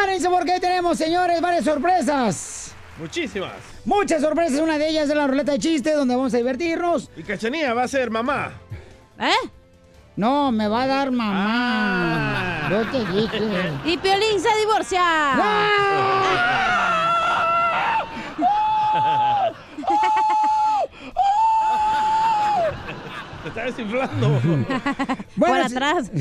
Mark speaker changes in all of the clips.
Speaker 1: Prepárense porque tenemos, señores, varias sorpresas.
Speaker 2: Muchísimas.
Speaker 1: Muchas sorpresas. Una de ellas es la ruleta de chistes, donde vamos a divertirnos.
Speaker 2: Y Cachanía va a ser mamá.
Speaker 1: ¿Eh? No, me va a dar mamá. Yo te dije.
Speaker 3: Y Piolín se divorcia.
Speaker 2: Te está desinflando.
Speaker 1: Bueno,
Speaker 3: Por atrás.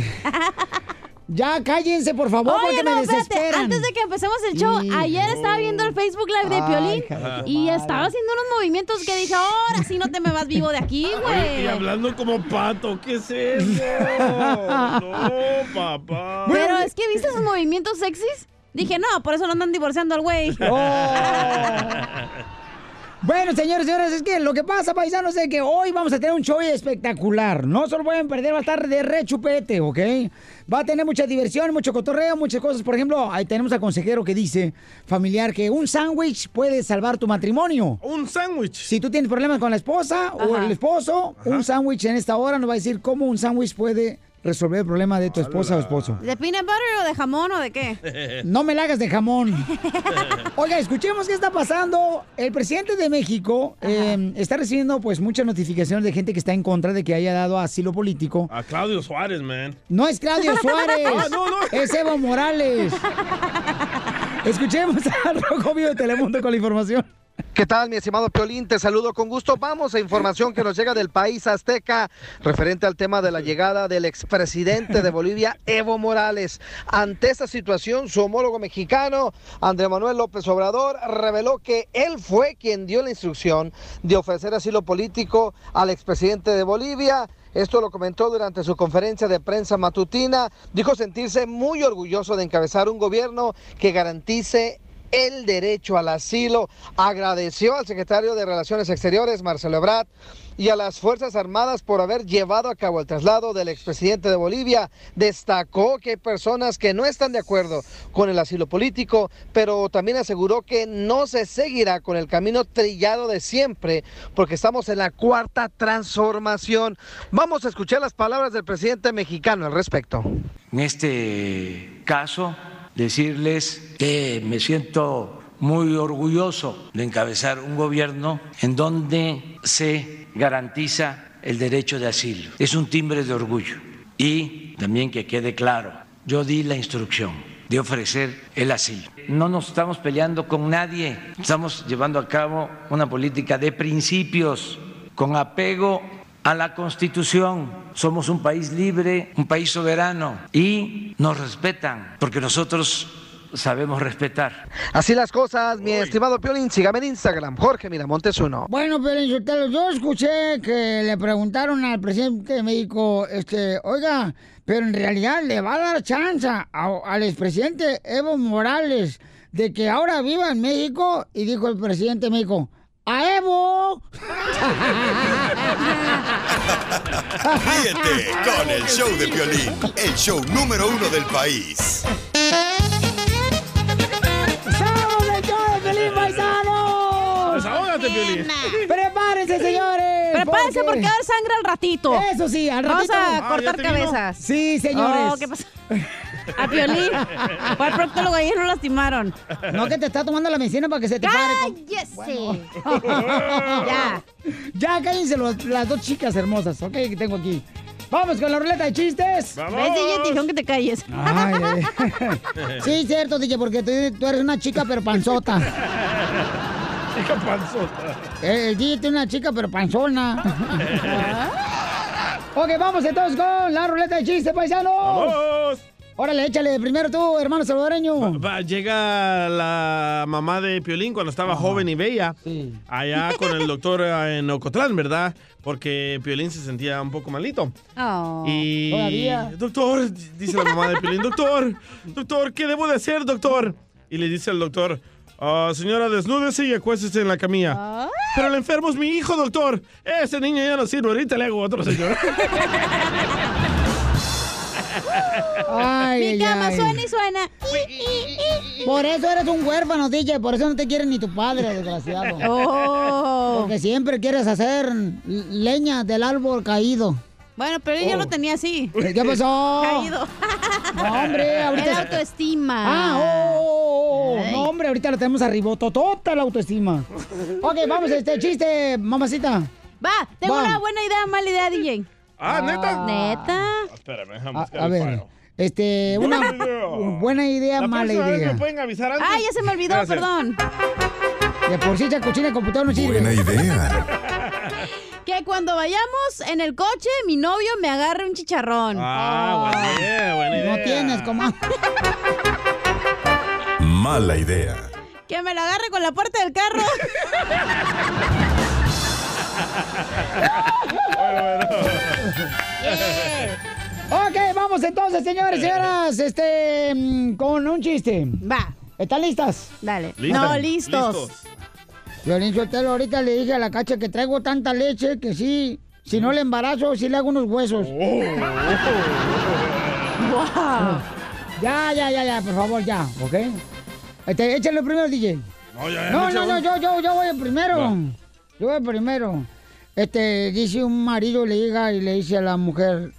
Speaker 1: Ya cállense, por favor,
Speaker 3: Oye,
Speaker 1: porque
Speaker 3: no,
Speaker 1: me
Speaker 3: espérate,
Speaker 1: desesperan.
Speaker 3: antes de que empecemos el show,
Speaker 1: Hijo.
Speaker 3: ayer estaba viendo el Facebook Live de
Speaker 1: Ay,
Speaker 3: Piolín
Speaker 1: tu
Speaker 3: y
Speaker 1: madre.
Speaker 3: estaba haciendo unos movimientos que dije, ahora sí no te me vas vivo de aquí,
Speaker 2: Oye, y
Speaker 3: güey.
Speaker 2: hablando como pato, ¿qué es eso? No, papá.
Speaker 3: Pero es que viste esos movimientos sexys. Dije, no, por eso no andan divorciando al güey.
Speaker 1: Oh. Bueno, señores y señores, es que lo que pasa, paisanos, es que hoy vamos a tener un show espectacular. No se lo pueden perder, va a estar de rechupete, ¿ok? Va a tener mucha diversión, mucho cotorreo, muchas cosas. Por ejemplo, ahí tenemos al consejero que dice, familiar, que un sándwich puede salvar tu matrimonio.
Speaker 2: Un sándwich.
Speaker 1: Si tú tienes problemas con la esposa o el esposo, un sándwich en esta hora nos va a decir cómo un sándwich puede resolver el problema de tu esposa o esposo.
Speaker 3: ¿De peanut butter o de jamón o de qué?
Speaker 1: No me la hagas de jamón. Oiga, escuchemos qué está pasando. El presidente de México eh, está recibiendo pues muchas notificaciones de gente que está en contra de que haya dado asilo político.
Speaker 2: A Claudio Suárez, man.
Speaker 1: No es Claudio Suárez,
Speaker 2: Ah, no, no.
Speaker 1: es Evo Morales. Escuchemos a Rojo Vivo de Telemundo con la información.
Speaker 4: ¿Qué tal, mi estimado Piolín? Te saludo con gusto. Vamos a información que nos llega del país azteca referente al tema de la llegada del expresidente de Bolivia, Evo Morales. Ante esta situación, su homólogo mexicano, Andrés Manuel López Obrador, reveló que él fue quien dio la instrucción de ofrecer asilo político al expresidente de Bolivia. Esto lo comentó durante su conferencia de prensa matutina. Dijo sentirse muy orgulloso de encabezar un gobierno que garantice el derecho al asilo. Agradeció al secretario de Relaciones Exteriores, Marcelo Ebrard, y a las Fuerzas Armadas por haber llevado a cabo el traslado del expresidente de Bolivia. Destacó que hay personas que no están de acuerdo con el asilo político, pero también aseguró que no se seguirá con el camino trillado de siempre, porque estamos en la cuarta transformación. Vamos a escuchar las palabras del presidente mexicano al respecto.
Speaker 5: En este caso, decirles que me siento muy orgulloso de encabezar un gobierno en donde se garantiza el derecho de asilo. Es un timbre de orgullo. Y también que quede claro, yo di la instrucción de ofrecer el asilo. No nos estamos peleando con nadie, estamos llevando a cabo una política de principios con apego a la Constitución. Somos un país libre, un país soberano y nos respetan porque nosotros sabemos respetar.
Speaker 4: Así las cosas, mi estimado Piolín, sígame en Instagram, Jorge Miramontes uno.
Speaker 1: Bueno, Sotelo, yo escuché que le preguntaron al presidente de México, este, oiga, pero en realidad le va a dar chance a- al expresidente Evo Morales de que ahora viva en México y dijo el presidente de México, ¡a Evo!
Speaker 6: Ríete con el show de Piolín, el show número uno del país.
Speaker 1: ¡Somos el show de Pelín Paisano!
Speaker 2: Desahógate, Piolín.
Speaker 1: ¡Prepárense, señores!
Speaker 3: Prepárense porque va a haber sangre al ratito.
Speaker 1: Eso sí, al
Speaker 3: Vamos
Speaker 1: ratito.
Speaker 3: a
Speaker 2: Ah,
Speaker 3: cortar cabezas.
Speaker 1: Sí, señores.
Speaker 3: Oh, ¿qué pasó? A Piolín. Fue al proctólogo y lo lastimaron.
Speaker 1: No que te está tomando la medicina para que se te pare.
Speaker 3: ¡Cállese! ya.
Speaker 1: Ya cállense los- las dos chicas hermosas, ¿ok? Que tengo aquí. Vamos con la ruleta de chistes.
Speaker 3: ¿Ves, DJ? Dijeron que te calles.
Speaker 1: Ay. Sí, cierto, DJ, porque tú, tú eres una chica pero panzota.
Speaker 2: Chica panzota.
Speaker 1: Eh, El DJ tiene una chica pero panzona. ok, vamos entonces con la ruleta de chistes, paisanos.
Speaker 2: ¡Vamos!
Speaker 1: Órale, échale primero tú, hermano salvadoreño.
Speaker 2: Va, llega la mamá de Piolín cuando estaba joven y bella, allá con el doctor eh, en Ocotlán, ¿verdad? Porque Piolín se sentía un poco malito.
Speaker 3: Oh.
Speaker 2: Y,
Speaker 1: Todavía.
Speaker 2: doctor, dice la mamá de Piolín, doctor, doctor, ¿qué debo de hacer, doctor? Y le dice el doctor, "Ah, señora, desnúdese y acuéstese en la camilla. Pero el enfermo es mi hijo, doctor. Ese niño ya no sirve, ahorita le hago otro, señor.
Speaker 1: Ay,
Speaker 3: Mi cama
Speaker 1: ay.
Speaker 3: suena y suena.
Speaker 1: Por eso eres un huérfano, DJ. Por eso no te quiere ni tu padre, desgraciado.
Speaker 3: Oh.
Speaker 1: Porque siempre quieres hacer leña del árbol caído.
Speaker 3: Bueno, pero yo
Speaker 1: Oh.
Speaker 3: lo tenía así.
Speaker 1: ¿Qué pasó?
Speaker 3: Caído.
Speaker 1: No, hombre, ahorita...
Speaker 3: Era autoestima.
Speaker 1: Ah, oh, oh, oh. No, hombre, ahorita la tenemos arriba. Totota la autoestima. Ok, vamos, este chiste, mamacita.
Speaker 3: Va, tengo
Speaker 1: Va.
Speaker 3: una buena idea, mala idea, DJ.
Speaker 2: Ah, ¿neta?
Speaker 3: Neta.
Speaker 2: Espérame, déjame
Speaker 1: A,
Speaker 2: buscar
Speaker 1: a
Speaker 2: el
Speaker 1: ver, este, una
Speaker 2: Buena idea.
Speaker 1: buena idea,
Speaker 2: La
Speaker 1: mala idea.
Speaker 2: me pueden avisar antes.
Speaker 3: Ah, ya se me olvidó,
Speaker 2: Gracias.
Speaker 3: perdón.
Speaker 1: De por sí de computador no sirve.
Speaker 6: Buena idea.
Speaker 3: Que cuando vayamos en el coche, mi novio me agarre un chicharrón.
Speaker 2: Ah, buena idea, buena idea.
Speaker 1: No tienes, como.
Speaker 6: Mala idea.
Speaker 3: Que me la agarre con la puerta del carro.
Speaker 1: Ok, vamos entonces, señores y señoras, este, mm, con un chiste.
Speaker 3: Va,
Speaker 1: ¿Están listas?
Speaker 3: dale. No, listos.
Speaker 2: listos.
Speaker 1: Violín Sotelo, ahorita le dije a la cacha que traigo tanta leche que sí, si no le embarazo, sí le hago unos huesos.
Speaker 2: Oh.
Speaker 3: Wow.
Speaker 1: Ya, ya, ya, ya, por favor, ya, ¿ok? Este, échale primero, DJ.
Speaker 2: No, ya, ya,
Speaker 1: No, no, no, yo, yo, yo voy primero.
Speaker 2: Va.
Speaker 1: Yo voy primero. Este, dice un marido, le llega y le dice a la mujer,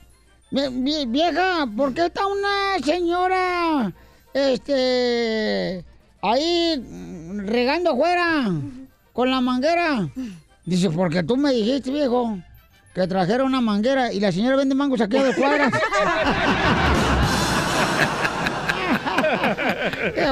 Speaker 1: "Vie- vie- vieja, ¿por qué está una señora, este, ahí regando afuera con la manguera? Dice, porque tú me dijiste, viejo, que trajera una manguera y la señora vende mangos aquí a dos cuadras. Qué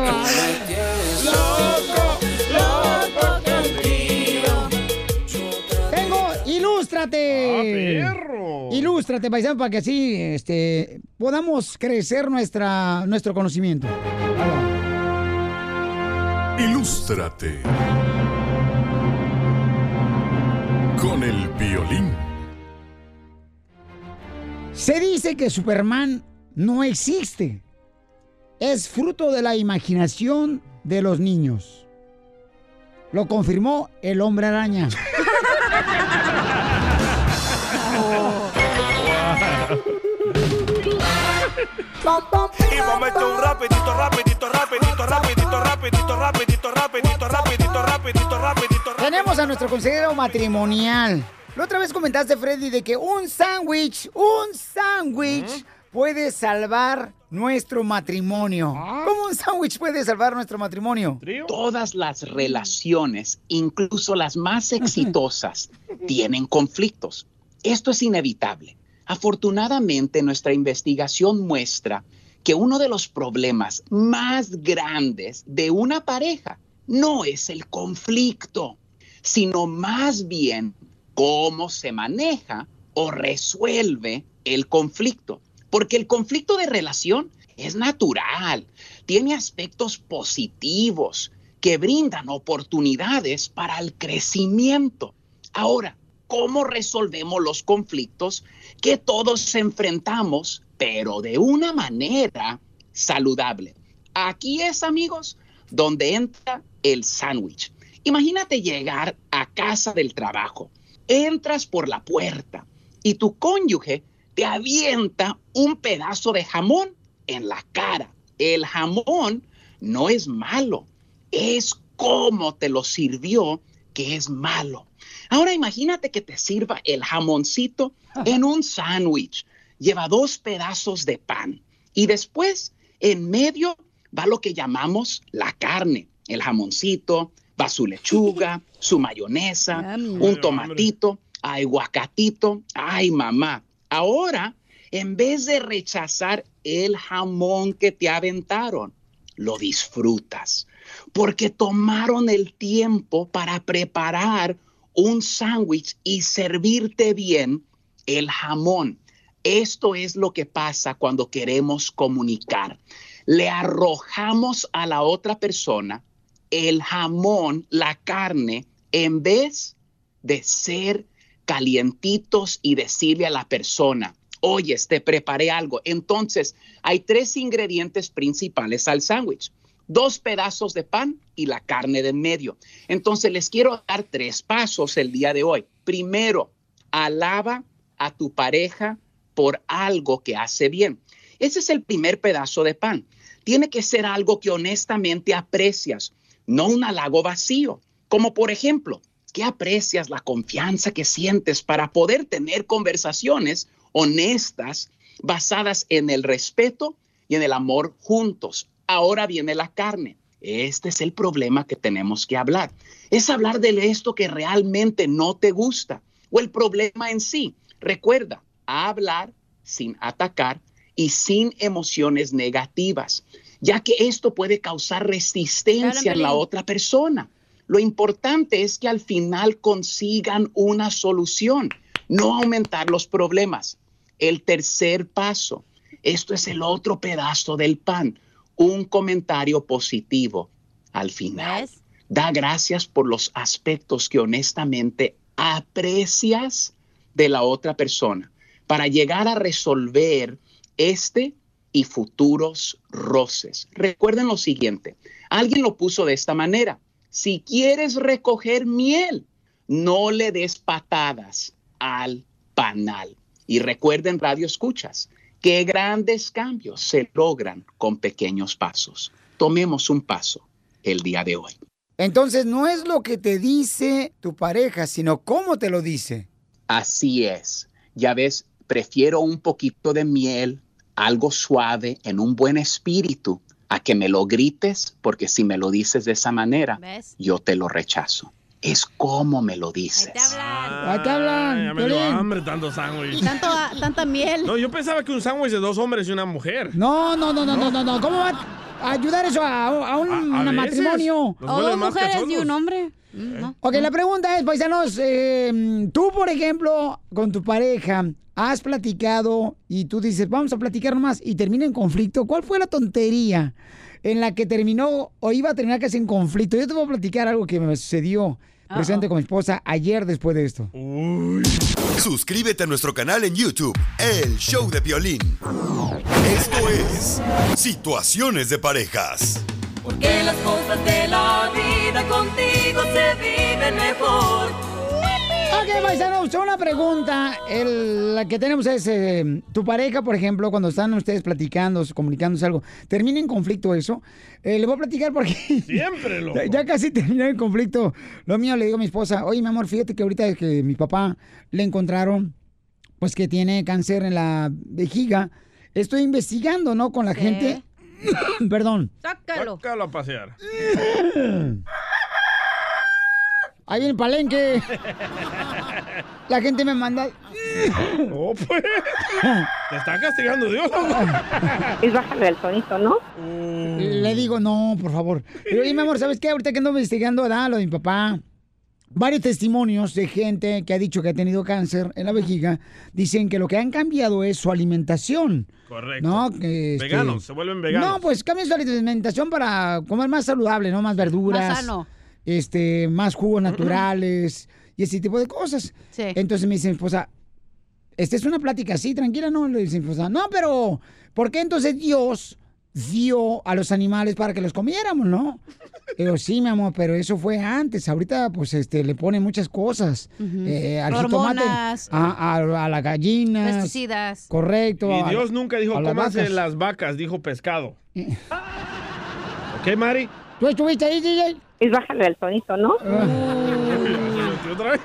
Speaker 1: ilústrate.
Speaker 2: ¡Ah, perro!
Speaker 1: Ilústrate, paisano, para que así este, podamos crecer nuestra, nuestro conocimiento.
Speaker 6: Ilústrate. Con el violín.
Speaker 1: Se dice que Superman no existe. Es fruto de la imaginación de los niños. Lo confirmó el hombre araña.
Speaker 7: Y vamos a un rapidito, rapidito, rapidito, rapidito, rapidito, rapidito, rapidito, rapidito, rapidito, rapidito.
Speaker 1: Tenemos a nuestro consejero matrimonial. La otra vez comentaste, Freddy, de que un sándwich, un sándwich puede salvar nuestro matrimonio. ¿Cómo un sándwich puede salvar nuestro matrimonio?
Speaker 8: Todas las relaciones, incluso las más exitosas, tienen conflictos. Esto es inevitable. Afortunadamente, nuestra investigación muestra que uno de los problemas más grandes de una pareja no es el conflicto, sino más bien cómo se maneja o resuelve el conflicto. Porque el conflicto de relación es natural, tiene aspectos positivos que brindan oportunidades para el crecimiento. Ahora, ¿cómo resolvemos los conflictos que todos enfrentamos, pero de una manera saludable? Aquí es, amigos, donde entra el sándwich. Imagínate llegar a casa del trabajo, entras por la puerta y tu cónyuge te avienta un pedazo de jamón en la cara. El jamón no es malo, es cómo te lo sirvió que es malo. Ahora imagínate que te sirva el jamoncito en un sándwich. Lleva dos pedazos de pan y después en medio va lo que llamamos la carne, el jamoncito, va su lechuga, su mayonesa, un tomatito, ay, guacatito, ay, mamá. Ahora, en vez de rechazar el jamón que te aventaron, lo disfrutas porque tomaron el tiempo para preparar un sándwich y servirte bien el jamón. Esto es lo que pasa cuando queremos comunicar. Le arrojamos a la otra persona el jamón, la carne, en vez de ser calientitos y decirle a la persona, oye, te preparé algo. Entonces, hay tres ingredientes principales al sándwich. Dos pedazos de pan y la carne de en medio. Entonces, les quiero dar tres pasos el día de hoy. Primero, alaba a tu pareja por algo que hace bien. Ese es el primer pedazo de pan. Tiene que ser algo que honestamente aprecias, no un halago vacío. Como por ejemplo, que aprecias la confianza que sientes para poder tener conversaciones honestas basadas en el respeto y en el amor juntos. Ahora viene la carne. Este es el problema que tenemos que hablar. Es hablar de esto que realmente no te gusta o el problema en sí. Recuerda, hablar sin atacar y sin emociones negativas, ya que esto puede causar resistencia en la otra persona. Lo importante es que al final consigan una solución, no aumentar los problemas. El tercer paso, esto es el otro pedazo del pan, un comentario positivo al final. Da gracias por los aspectos que honestamente aprecias de la otra persona para llegar a resolver este y futuros roces. Recuerden lo siguiente, alguien lo puso de esta manera, si quieres recoger miel, no le des patadas al panal. Y recuerden, radio escuchas, que grandes cambios se logran con pequeños pasos. Tomemos un paso el día de hoy.
Speaker 1: Entonces no es lo que te dice tu pareja, sino cómo te lo dice.
Speaker 8: Así es. Ya ves, prefiero un poquito de miel, algo suave, en un buen espíritu, a que me lo grites, porque si me lo dices de esa manera, yo te lo rechazo. Es como me lo dices.
Speaker 1: Ahí te hablan.
Speaker 2: Ya me dio hambre tanto sándwich.
Speaker 3: Tanto, tanta miel.
Speaker 2: No, yo pensaba que un sándwich de dos hombres y una mujer.
Speaker 1: No, no, no, no, no, no, no. ¿Cómo va a ayudar eso a, a un
Speaker 2: A- a
Speaker 1: matrimonio?
Speaker 3: O
Speaker 2: más
Speaker 3: mujeres y un hombre. Mm, no.
Speaker 1: Ok, la pregunta es, paisanos, eh, tú, por ejemplo, con tu pareja, has platicado y tú dices, vamos a platicar nomás y termina en conflicto. ¿Cuál fue la tontería en la que terminó o iba a terminar casi en conflicto? Yo te voy a platicar algo que me sucedió presente con mi esposa ayer después de esto.
Speaker 6: Suscríbete a nuestro canal en YouTube, El Show de Violín. Esto es Situaciones de Parejas.
Speaker 9: Porque las cosas de la vida contigo se viven mejor.
Speaker 1: Ok, paisanos, una pregunta. El- la que tenemos es, eh, tu pareja, por ejemplo, cuando están ustedes platicando, comunicándose algo, ¿termina en conflicto eso? Eh, le voy a platicar porque...
Speaker 2: Siempre, loco.
Speaker 1: Ya, ya casi terminó el conflicto. Lo mío le digo a mi esposa, oye, mi amor, fíjate que ahorita que mi papá le encontraron, pues que tiene cáncer en la vejiga. Estoy investigando, ¿no? Con la gente. Perdón.
Speaker 3: Sácalo.
Speaker 2: Sácalo a pasear.
Speaker 1: Ahí viene el palenque. La gente me manda.
Speaker 2: Oh, pues. Te está castigando Dios.
Speaker 10: Es bajarle el tonito, ¿no?
Speaker 1: Le digo, no, por favor. Pero oye, mi amor, ¿sabes qué? Ahorita que ando investigando, ¿verdad? Lo de mi papá. Varios testimonios de gente que ha dicho que ha tenido cáncer en la vejiga dicen que lo que han cambiado es su alimentación.
Speaker 2: Correcto.
Speaker 1: ¿No? Que, este,
Speaker 2: Veganos, se vuelven veganos.
Speaker 1: No, pues cambian su alimentación para comer más saludable, ¿no? Más verduras.
Speaker 3: Más sano.
Speaker 1: Este, más jugos naturales y ese tipo de cosas.
Speaker 3: Sí.
Speaker 1: Entonces me dice mi esposa, esta es una plática así, tranquila, ¿no? Le dice mi esposa, no, pero ¿por qué entonces Dios dio a los animales para que los comiéramos, no? Pero sí, mi amor, pero eso fue antes. Ahorita, pues, este, le ponen muchas cosas. eh, al jitomate,
Speaker 3: Hormonas.
Speaker 1: a, a, a las gallinas.
Speaker 3: Pesticidas.
Speaker 1: Correcto.
Speaker 2: Y
Speaker 1: a-
Speaker 2: Dios nunca dijo,
Speaker 1: a las vacas.
Speaker 2: las vacas, dijo pescado. ¿Ok, Mari?
Speaker 1: ¿Tú estuviste ahí, DJ?
Speaker 10: Es bajarle el tonito, ¿no?
Speaker 2: ¿Otra vez?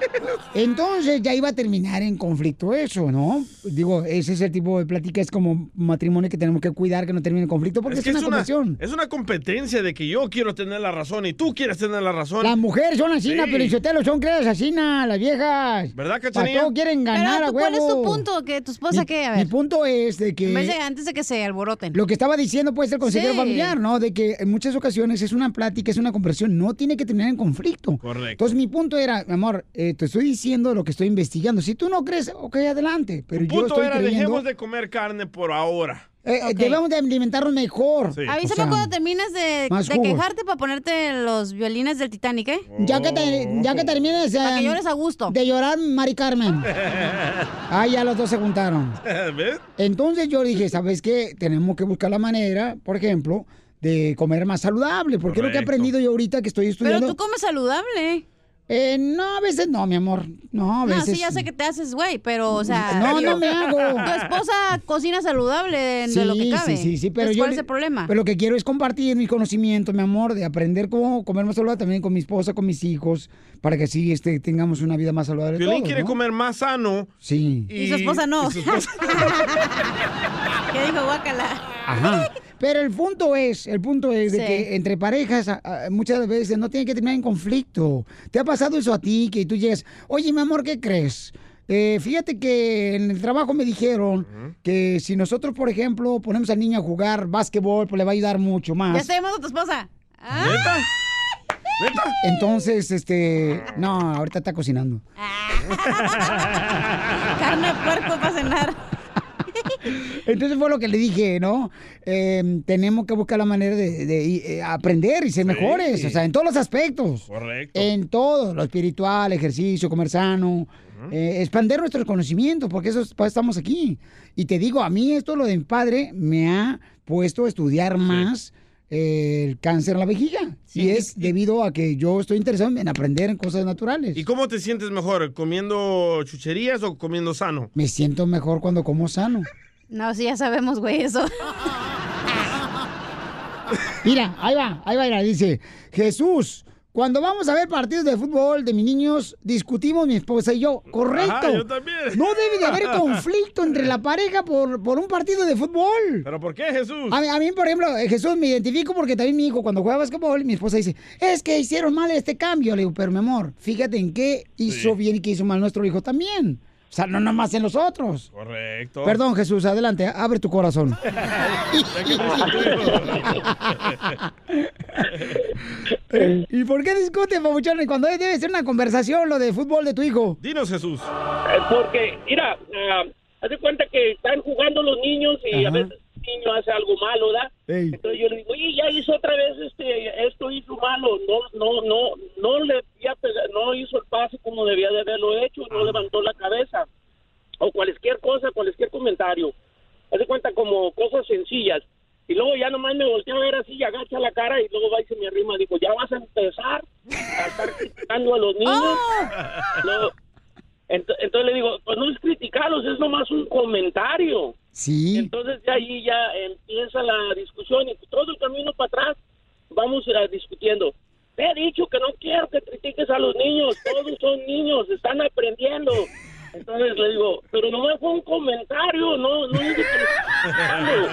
Speaker 1: Entonces ya iba a terminar en conflicto eso, ¿no? Digo, ese es el tipo de plática, es como matrimonio que tenemos que cuidar que no termine en conflicto porque es,
Speaker 2: que
Speaker 1: una
Speaker 2: es una,
Speaker 1: conversión.
Speaker 2: es una competencia de que yo quiero tener la razón y tú quieres tener la razón.
Speaker 1: Las mujeres son así,
Speaker 2: Sí.
Speaker 1: pero Isotelo son creadas así, las viejas.
Speaker 2: ¿Verdad, Cachanilla?
Speaker 1: todo quieren ganar
Speaker 3: Pero
Speaker 1: a
Speaker 3: ¿cuál es tu punto? ¿Que tu esposa
Speaker 1: Mi-
Speaker 3: qué? A
Speaker 1: Mi punto es de que...
Speaker 3: En vez de antes de que se alboroten.
Speaker 1: Lo que estaba diciendo pues el consejero
Speaker 3: Sí.
Speaker 1: familiar, ¿no? De que en muchas ocasiones es una plática, es una conversión, no tiene que terminar en conflicto.
Speaker 2: Correcto.
Speaker 1: Entonces mi punto era, mi amor, amor, eh, te estoy diciendo lo que estoy investigando. Si tú no crees, ok, adelante. Pero
Speaker 2: El
Speaker 1: yo
Speaker 2: punto
Speaker 1: estoy
Speaker 2: era,
Speaker 1: creyendo...
Speaker 2: dejemos de comer carne por ahora.
Speaker 1: Eh, eh, Debemos de alimentarnos mejor.
Speaker 2: Sí.
Speaker 3: Avísame
Speaker 1: O sea,
Speaker 3: cuando termines de, de quejarte para ponerte los violines del Titanic, ¿eh?
Speaker 1: Ya que, te- ya que termines
Speaker 3: Para que
Speaker 1: eh,
Speaker 3: llores a gusto.
Speaker 1: de llorar, Mari Carmen. Ah, ya los dos se juntaron.
Speaker 2: ¿Ves?
Speaker 1: Entonces yo dije, ¿sabes qué? Tenemos que buscar la manera, por ejemplo, de comer más saludable. Porque es lo que he
Speaker 2: Correcto.
Speaker 1: aprendido yo ahorita que estoy
Speaker 3: Pero
Speaker 1: estudiando.
Speaker 3: tú comes saludable.
Speaker 1: Eh, no, a veces no, mi amor. No, a
Speaker 3: No,
Speaker 1: veces.
Speaker 3: sí, ya sé que te haces, güey, pero, o sea...
Speaker 1: No,
Speaker 3: digo,
Speaker 1: no me hago.
Speaker 3: Tu esposa cocina saludable de, de lo que cabe.
Speaker 1: Sí, sí, sí, pero
Speaker 3: Entonces,
Speaker 1: yo
Speaker 3: ¿Cuál es el problema?
Speaker 1: Pero lo que quiero es compartir mi conocimiento, mi amor, de aprender cómo comer más saludable también con mi esposa, con mis hijos, para que así este, tengamos una vida más saludable.
Speaker 2: Violín
Speaker 1: todos,
Speaker 2: quiere
Speaker 1: ¿no?
Speaker 2: comer más sano.
Speaker 1: Sí.
Speaker 3: Y su esposa no.
Speaker 2: y su esposa-
Speaker 3: ¿Qué dijo Guacala?
Speaker 1: Ajá. Pero el punto es, el punto es de
Speaker 3: Sí.
Speaker 1: que entre parejas muchas veces no tiene que terminar en conflicto. ¿Te ha pasado eso a ti? Que tú llegas, oye, mi amor, ¿qué crees? Eh, fíjate que en el trabajo me dijeron que si nosotros, por ejemplo, ponemos al niño a jugar básquetbol, pues le va a ayudar mucho más.
Speaker 3: Ya está llamando a tu esposa. Ah,
Speaker 2: ¿Neta? ¿Neta?
Speaker 1: Entonces, este, no, ahorita está cocinando.
Speaker 3: carne de puerco para cenar.
Speaker 1: Entonces fue lo que le dije, ¿no? Eh, tenemos que buscar la manera de, de, eh, aprender y ser mejores, o sea, en todos los aspectos.
Speaker 2: Correcto.
Speaker 1: En todo, lo espiritual, ejercicio, comer sano, eh, expandir nuestros conocimientos, porque eso es, para eso estamos aquí. Y te digo, a mí esto, lo de mi padre, me ha puesto a estudiar más el cáncer en la vejiga. Y es debido a que yo estoy interesado en aprender en cosas naturales.
Speaker 2: ¿Y cómo te sientes mejor? ¿Comiendo chucherías o comiendo sano?
Speaker 1: Me siento mejor cuando como sano.
Speaker 3: No, sí, ya sabemos, güey, eso.
Speaker 1: Mira, ahí va, ahí va, mira, dice, Jesús, cuando vamos a ver partidos de fútbol de mis niños, discutimos mi esposa y yo. Correcto.
Speaker 2: Ajá, yo también.
Speaker 1: No debe de haber conflicto entre la pareja por, por un partido de fútbol.
Speaker 2: ¿Pero por qué, Jesús?
Speaker 1: A mí, a mí, por ejemplo, eh, Jesús, me identifico porque también mi hijo, cuando juega básquetbol, mi esposa dice, es que hicieron mal este cambio. Le digo, pero mi amor, fíjate en qué hizo
Speaker 2: Sí.
Speaker 1: bien y qué hizo mal nuestro hijo también. O sea, no nomás en los otros.
Speaker 2: Correcto.
Speaker 1: Perdón, Jesús, adelante, abre tu corazón. ¿Y por qué discuten, papuchones, cuando debe ser una conversación lo de fútbol de tu hijo?
Speaker 2: Dinos, Jesús.
Speaker 11: Porque, mira, ah, haz de cuenta que están jugando los niños y a veces niño hace algo malo, ¿verdad?
Speaker 1: Ey.
Speaker 11: Entonces yo le digo, oye, ya hizo otra vez este, esto hizo malo, no, no, no, no le pega- no hizo el pase como debía de haberlo hecho, no levantó la cabeza, o cualquier cosa, cualquier comentario. Haz de cuenta como cosas sencillas. Y luego ya nomás me volteé a ver así y agacha la cara y luego va y se me arrima. Dijo, ya vas a empezar a estar criticando a los niños. Ent- entonces le digo, pues no es criticarlos, es nomás un comentario.
Speaker 1: Sí.
Speaker 11: Entonces de ahí ya empieza la discusión y todo el camino para atrás vamos a discutiendo. Te he dicho que no quiero que critiques a los niños, todos son niños, están aprendiendo. Entonces le digo, pero nomás fue un comentario, no, no es de que le estoy criticando".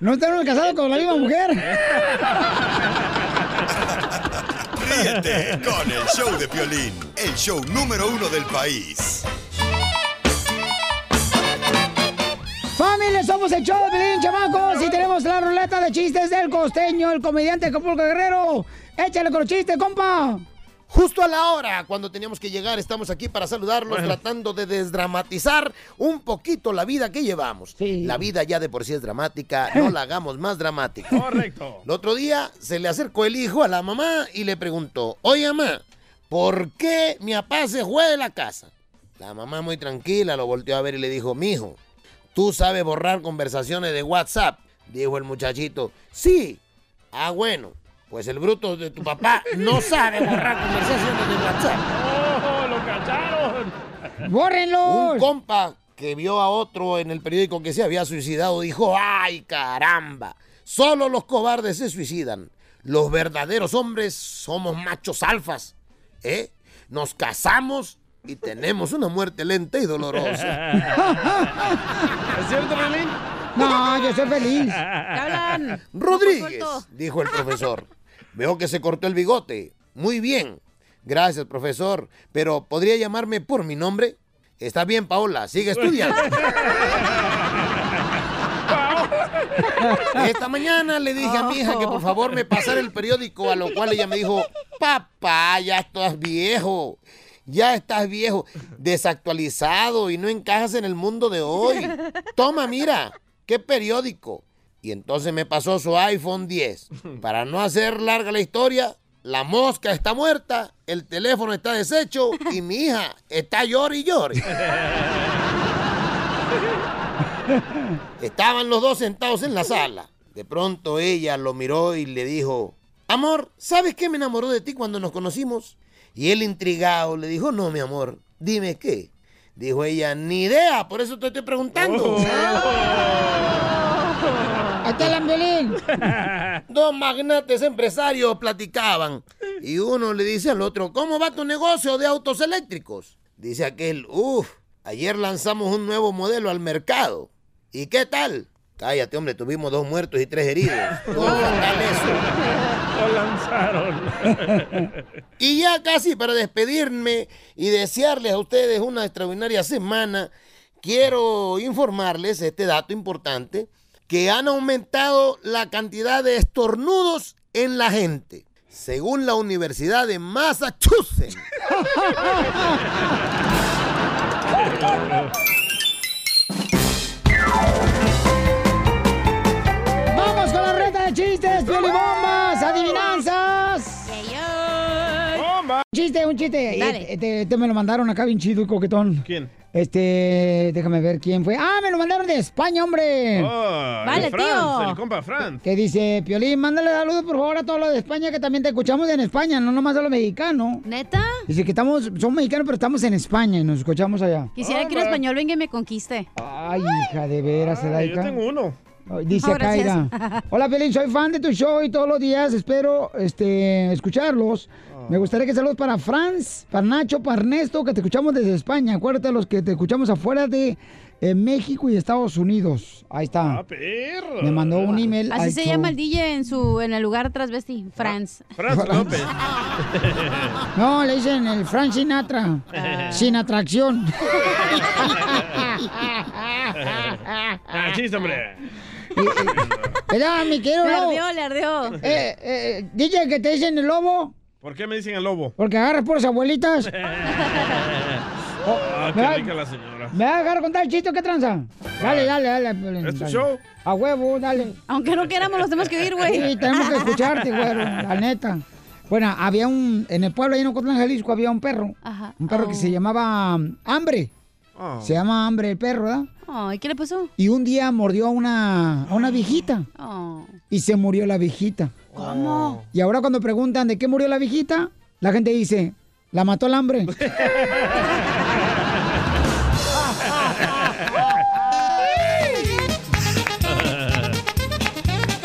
Speaker 1: ¿No están casados con la misma mujer?
Speaker 6: Ríete con el show de Piolín, el show número uno del país.
Speaker 1: Familia, somos el show de Pelín, chamacos, y tenemos la ruleta de chistes del costeño, el comediante Acapulco Guerrero. Échale con los chistes, compa.
Speaker 12: Justo a la hora, cuando teníamos que llegar, estamos aquí para saludarlos,
Speaker 1: Bueno.
Speaker 12: tratando de desdramatizar un poquito la vida que llevamos. La vida ya de por sí es dramática, no la hagamos más dramática.
Speaker 2: Correcto.
Speaker 12: El otro día se le acercó el hijo a la mamá y le preguntó, oye mamá, ¿por qué mi papá se fue de la casa? La mamá muy tranquila lo volteó a ver y le dijo, mijo, ¿tú sabes borrar conversaciones de WhatsApp? Dijo el muchachito, sí. Ah, bueno, pues el bruto de tu papá no sabe borrar conversaciones de WhatsApp.
Speaker 2: ¡Oh, lo cacharon!
Speaker 1: ¡Bórrenlos!
Speaker 12: Un compa que vio a otro en el periódico que se había suicidado dijo, ¡ay caramba! Solo los cobardes se suicidan. Los verdaderos hombres somos machos alfas. ¿Eh? Nos casamos y tenemos una muerte lenta y dolorosa.
Speaker 2: ¿Es cierto, Relín?
Speaker 1: No, yo soy feliz.
Speaker 3: hablan?
Speaker 12: Rodríguez, dijo el profesor. Veo que se cortó el bigote. Muy bien. Gracias, profesor. Pero ¿podría llamarme por mi nombre? Está bien, Paola. Sigue estudiando. Esta mañana le dije a mi hija que por favor me pasara el periódico, a lo cual ella me dijo, papá, ya estás viejo. Ya estás viejo, desactualizado y no encajas en el mundo de hoy. Toma, mira, qué periódico. Y entonces me pasó su iPhone 10. Para no hacer larga la historia, la mosca está muerta, el teléfono está deshecho y mi hija está llore y llore. Estaban los dos sentados en la sala. De pronto ella lo miró y le dijo, amor, ¿sabes qué me enamoró de ti cuando nos conocimos? Y él intrigado le dijo, no, mi amor, dime qué. Dijo ella, ni idea, por eso te estoy preguntando.
Speaker 1: ¡Aquí violín!
Speaker 12: Dos magnates empresarios platicaban y uno le dice al otro, ¿cómo va tu negocio de autos eléctricos? Dice aquel, uff, ayer lanzamos un nuevo modelo al mercado. ¿Y qué tal? Cállate, hombre, tuvimos dos muertos y tres heridos. Todo eso.
Speaker 2: Lo lanzaron.
Speaker 12: Y ya casi para despedirme y desearles a ustedes una extraordinaria semana, quiero informarles este dato importante, que han aumentado la cantidad de estornudos en la gente, según la Universidad de Massachusetts.
Speaker 1: ¡Vamos con la reta de chistes, bombas, chiste, un chiste.
Speaker 3: Dale.
Speaker 1: Este, este me lo mandaron acá bien chido y coquetón.
Speaker 2: ¿Quién?
Speaker 1: Este, déjame ver quién fue. ¡Ah, me lo mandaron de España, hombre!
Speaker 2: Oh,
Speaker 3: Vale,
Speaker 2: el Franz,
Speaker 3: tío.
Speaker 2: el compa Franz.
Speaker 1: Que dice, Piolín, mándale saludos por favor a todos los de España que también te escuchamos en España, no nomás a los mexicanos.
Speaker 3: ¿Neta?
Speaker 1: Dice que estamos, somos mexicanos, pero estamos en España y nos escuchamos allá.
Speaker 3: Quisiera que un español venga y me conquiste.
Speaker 1: Ay, hija, de veras,
Speaker 2: Ay, yo tengo uno.
Speaker 1: Dice mira. Hola, Pelín, soy fan de tu show y todos los días espero este, escucharlos. Me gustaría que saludos para Franz, para Nacho, para Ernesto, que te escuchamos desde España. Acuérdate de los que te escuchamos afuera de eh, México y Estados Unidos. Ahí está.
Speaker 2: Ah, perro.
Speaker 1: Me mandó un email.
Speaker 3: Así se
Speaker 1: show.
Speaker 3: llama el DJ en su en el lugar transvesti, Franz.
Speaker 2: Franz López.
Speaker 1: No, le dicen el Frank Sinatra. Sin atracción.
Speaker 2: Ah, chiste, hombre.
Speaker 1: ¿Verdad, mi querido
Speaker 3: Le
Speaker 1: lobo?
Speaker 3: ardió, le ardió.
Speaker 1: Eh, eh, DJ, que te dicen el lobo,
Speaker 2: ¿Por qué me dicen el lobo?
Speaker 1: porque agarras por las abuelitas.
Speaker 2: Ah,
Speaker 1: ¿verdad?
Speaker 2: qué rica la señora.
Speaker 1: ¿Me vas a agarrar a contar el chiste o qué tranza? Dale, dale, dale.
Speaker 2: ¿Es tu
Speaker 1: dale.
Speaker 2: show?
Speaker 1: A huevo, dale.
Speaker 3: Aunque no queramos, los tenemos que oír, güey.
Speaker 1: Sí, tenemos que escucharte, güero, la neta. Bueno, había un, en el pueblo ahí en Ocotlán, Jalisco, había un perro.
Speaker 3: Ajá.
Speaker 1: Un perro que se llamaba um, Hambre.
Speaker 2: Oh.
Speaker 1: Se llama Hambre el perro, ¿verdad?
Speaker 3: Oh, ¿y qué le pasó?
Speaker 1: Y un día mordió a una, a una viejita
Speaker 3: Oh.
Speaker 1: y se murió la viejita.
Speaker 3: ¿Cómo?
Speaker 1: Y ahora cuando preguntan de qué murió la viejita, la gente dice, la mató el hambre.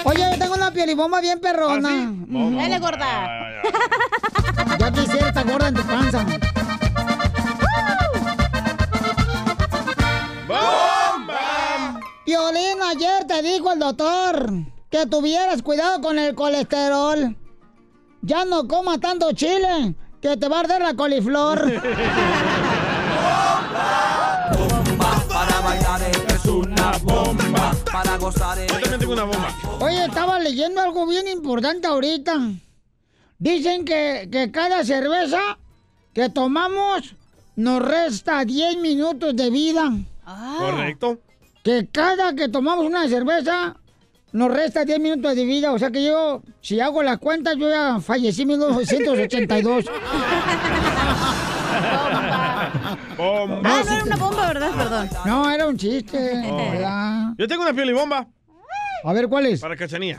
Speaker 1: Oye, yo tengo una pielibomba bien perrona.
Speaker 2: ¿Ah, sí?
Speaker 3: Dale, gorda.
Speaker 2: Ay, ay, ay.
Speaker 1: Ya quisiera estar gorda en tu panza.
Speaker 2: ¡Bomba!
Speaker 1: Violín, ayer te dijo el doctor que tuvieras cuidado con el colesterol. Ya no coma tanto chile, que te va a arder la coliflor.
Speaker 9: Para bailar es una bomba. Para gozar
Speaker 2: Yo también tengo una bomba.
Speaker 1: Oye, estaba leyendo algo bien importante ahorita. Dicen que, que cada cerveza que tomamos nos resta 10 minutos de vida.
Speaker 3: Ah.
Speaker 2: ¿Correcto?
Speaker 1: Que cada que tomamos una cerveza nos resta 10 minutos de vida. O sea que yo, si hago las cuentas, yo ya fallecí en 1982.
Speaker 2: Bomba.
Speaker 3: Ah, no era una bomba, ¿verdad? Perdón.
Speaker 1: No, era un chiste, ¿verdad?
Speaker 2: Yo tengo una piolibomba
Speaker 1: A ver, ¿cuál es?
Speaker 2: para Cachanía.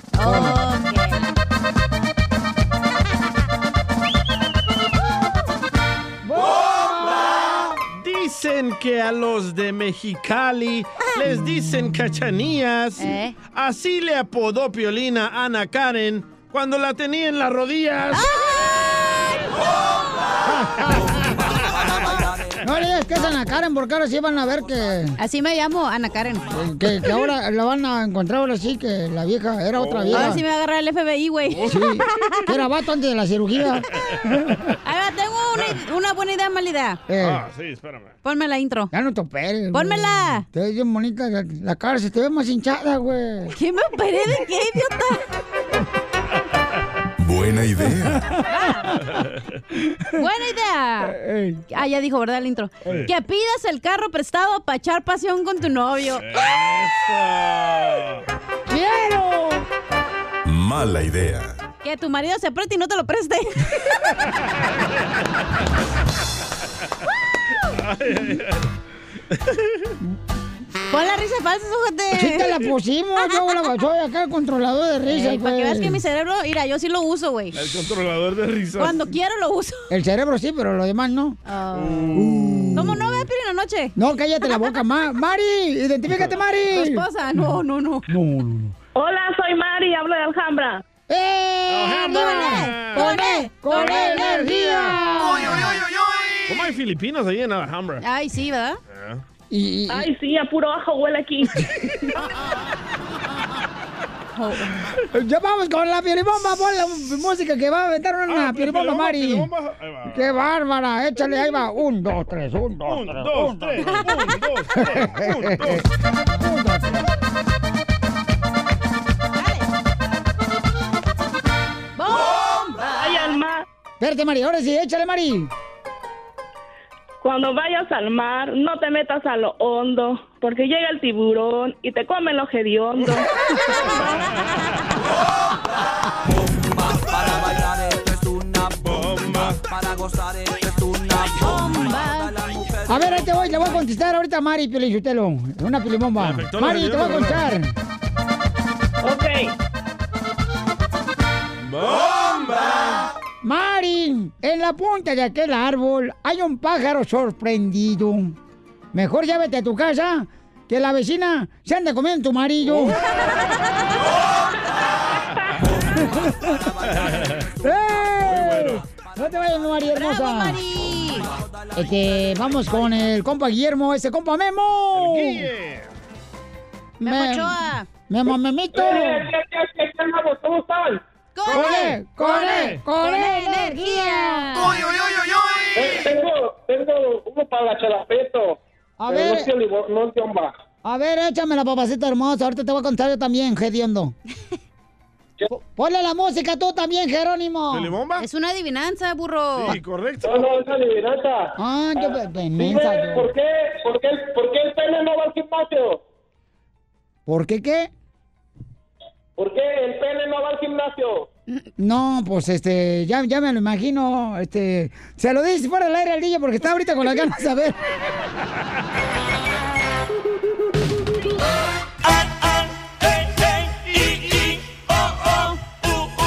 Speaker 2: Dicen que a los de Mexicali les dicen cachanías.
Speaker 3: ¿Eh?
Speaker 2: Así le apodó Piolina a Ana Karen cuando la tenía en las rodillas.
Speaker 1: No que es Ana Karen, porque ahora sí van a ver que,
Speaker 3: Así me llamo Ana Karen.
Speaker 1: que, que ahora la van a encontrar ahora sí, que la vieja era otra vieja.
Speaker 3: Ahora sí me va a agarrar el FBI, güey.
Speaker 1: Sí, que era vato antes de la cirugía.
Speaker 3: Ahí va, tengo una, una buena idea, mala idea.
Speaker 1: Eh,
Speaker 2: Ah, sí, espérame.
Speaker 3: Ponme la intro.
Speaker 1: ya no te operes.
Speaker 3: Pónmela.
Speaker 1: Te ves bien bonita, la, la cara se te ve más hinchada, güey.
Speaker 3: ¿Qué me operé de qué, idiota?
Speaker 6: Buena idea.
Speaker 3: Buena idea. Ah, ya dijo, ¿verdad? El intro. Que pidas el carro prestado para echar pasión con tu novio.
Speaker 1: ¡Quiero!
Speaker 6: Mala idea.
Speaker 3: Que tu marido se apriete y no te lo preste. Pon la risa falsa, sujete.
Speaker 1: Sí te la pusimos, yo la soy acá el controlador de risa.
Speaker 3: Ey, para que
Speaker 1: pues.
Speaker 3: veas que mi cerebro, mira, yo sí lo uso, güey.
Speaker 2: El controlador de risas.
Speaker 3: Cuando quiero lo uso.
Speaker 1: El cerebro sí, pero lo demás no.
Speaker 3: ¿Cómo no ve en la noche?
Speaker 1: No, cállate la boca, Ma- Mari, identifícate, Mari.
Speaker 3: Tu esposa, no, no, no.
Speaker 1: No, no, no.
Speaker 10: Hola, soy Mari, hablo de Alhambra.
Speaker 1: ¡Eh!
Speaker 2: Alhambra!
Speaker 1: ¡Con E! ¡Con E energía!
Speaker 2: ¿Cómo hay filipinos ahí en Alhambra?
Speaker 3: Ay, sí, ¿verdad?
Speaker 1: Y,
Speaker 10: Ay, sí, a puro ajo huele aquí.
Speaker 1: Ya vamos con la piolibomba, pon la música que va a aventar una
Speaker 2: Ah,
Speaker 1: piolibomba,
Speaker 2: piolibomba,
Speaker 1: Mari. ¡Qué bárbara! Échale, ahí va. Un, dos, tres, un, dos,
Speaker 2: Un,
Speaker 1: tres.
Speaker 2: dos, tres. Un, dos, tres. Un, dos.
Speaker 1: Un, dos, tres.
Speaker 3: ¡Bomba!
Speaker 10: Ay, al mar.
Speaker 1: Espérate, Mari, ahora sí, échale, Mari.
Speaker 10: Cuando vayas al mar, no te metas a lo hondo, porque llega el tiburón y te come lo hediondo.
Speaker 9: Para bailar esto es una bomba. Para gozar esto es una bomba.
Speaker 1: A ver, ahí te voy, le voy a contestar ahorita a Mari Piolichutelo. Una
Speaker 2: la
Speaker 1: Mari, te voy a contestar.
Speaker 10: ok.
Speaker 2: ¡Bomba!
Speaker 1: Mari, en la punta de aquel árbol hay un pájaro sorprendido. Mejor ya vete a tu casa, que la vecina se anda comiendo tu marido. ¡Eh! No te vayas, Mari hermosa.
Speaker 3: ¡Bravo, Mari!
Speaker 1: Este, vamos con el compa Guillermo, ese compa Memo.
Speaker 3: Memo
Speaker 1: Me-
Speaker 3: Ochoa.
Speaker 1: Memo Memito.
Speaker 11: ¿Cómo están?
Speaker 3: ¡Con
Speaker 1: ¡Corre! ¡Corre! ¡Corre!
Speaker 3: energía!
Speaker 11: Eh, tengo, tengo uno para la chalapeto.
Speaker 1: A ver.
Speaker 11: No, bomba.
Speaker 1: A ver, échame la papacita hermosa. Ahorita te voy a contar yo también, Gediondo. Po- Ponle la música tú también, Jerónimo.
Speaker 3: Es una adivinanza, burro.
Speaker 2: Sí, correcto.
Speaker 11: No, no, es adivinanza.
Speaker 1: Ah, yo mensa yo.
Speaker 11: ¿por qué, por, qué, ¿por qué el pene no va al gimnasio?
Speaker 1: ¿Por qué qué?
Speaker 11: ¿Por qué el pene no va al gimnasio?
Speaker 1: No, pues este, ya, ya me lo imagino. Este, se lo dice fuera del aire al niño porque está ahorita con las ganas de ver.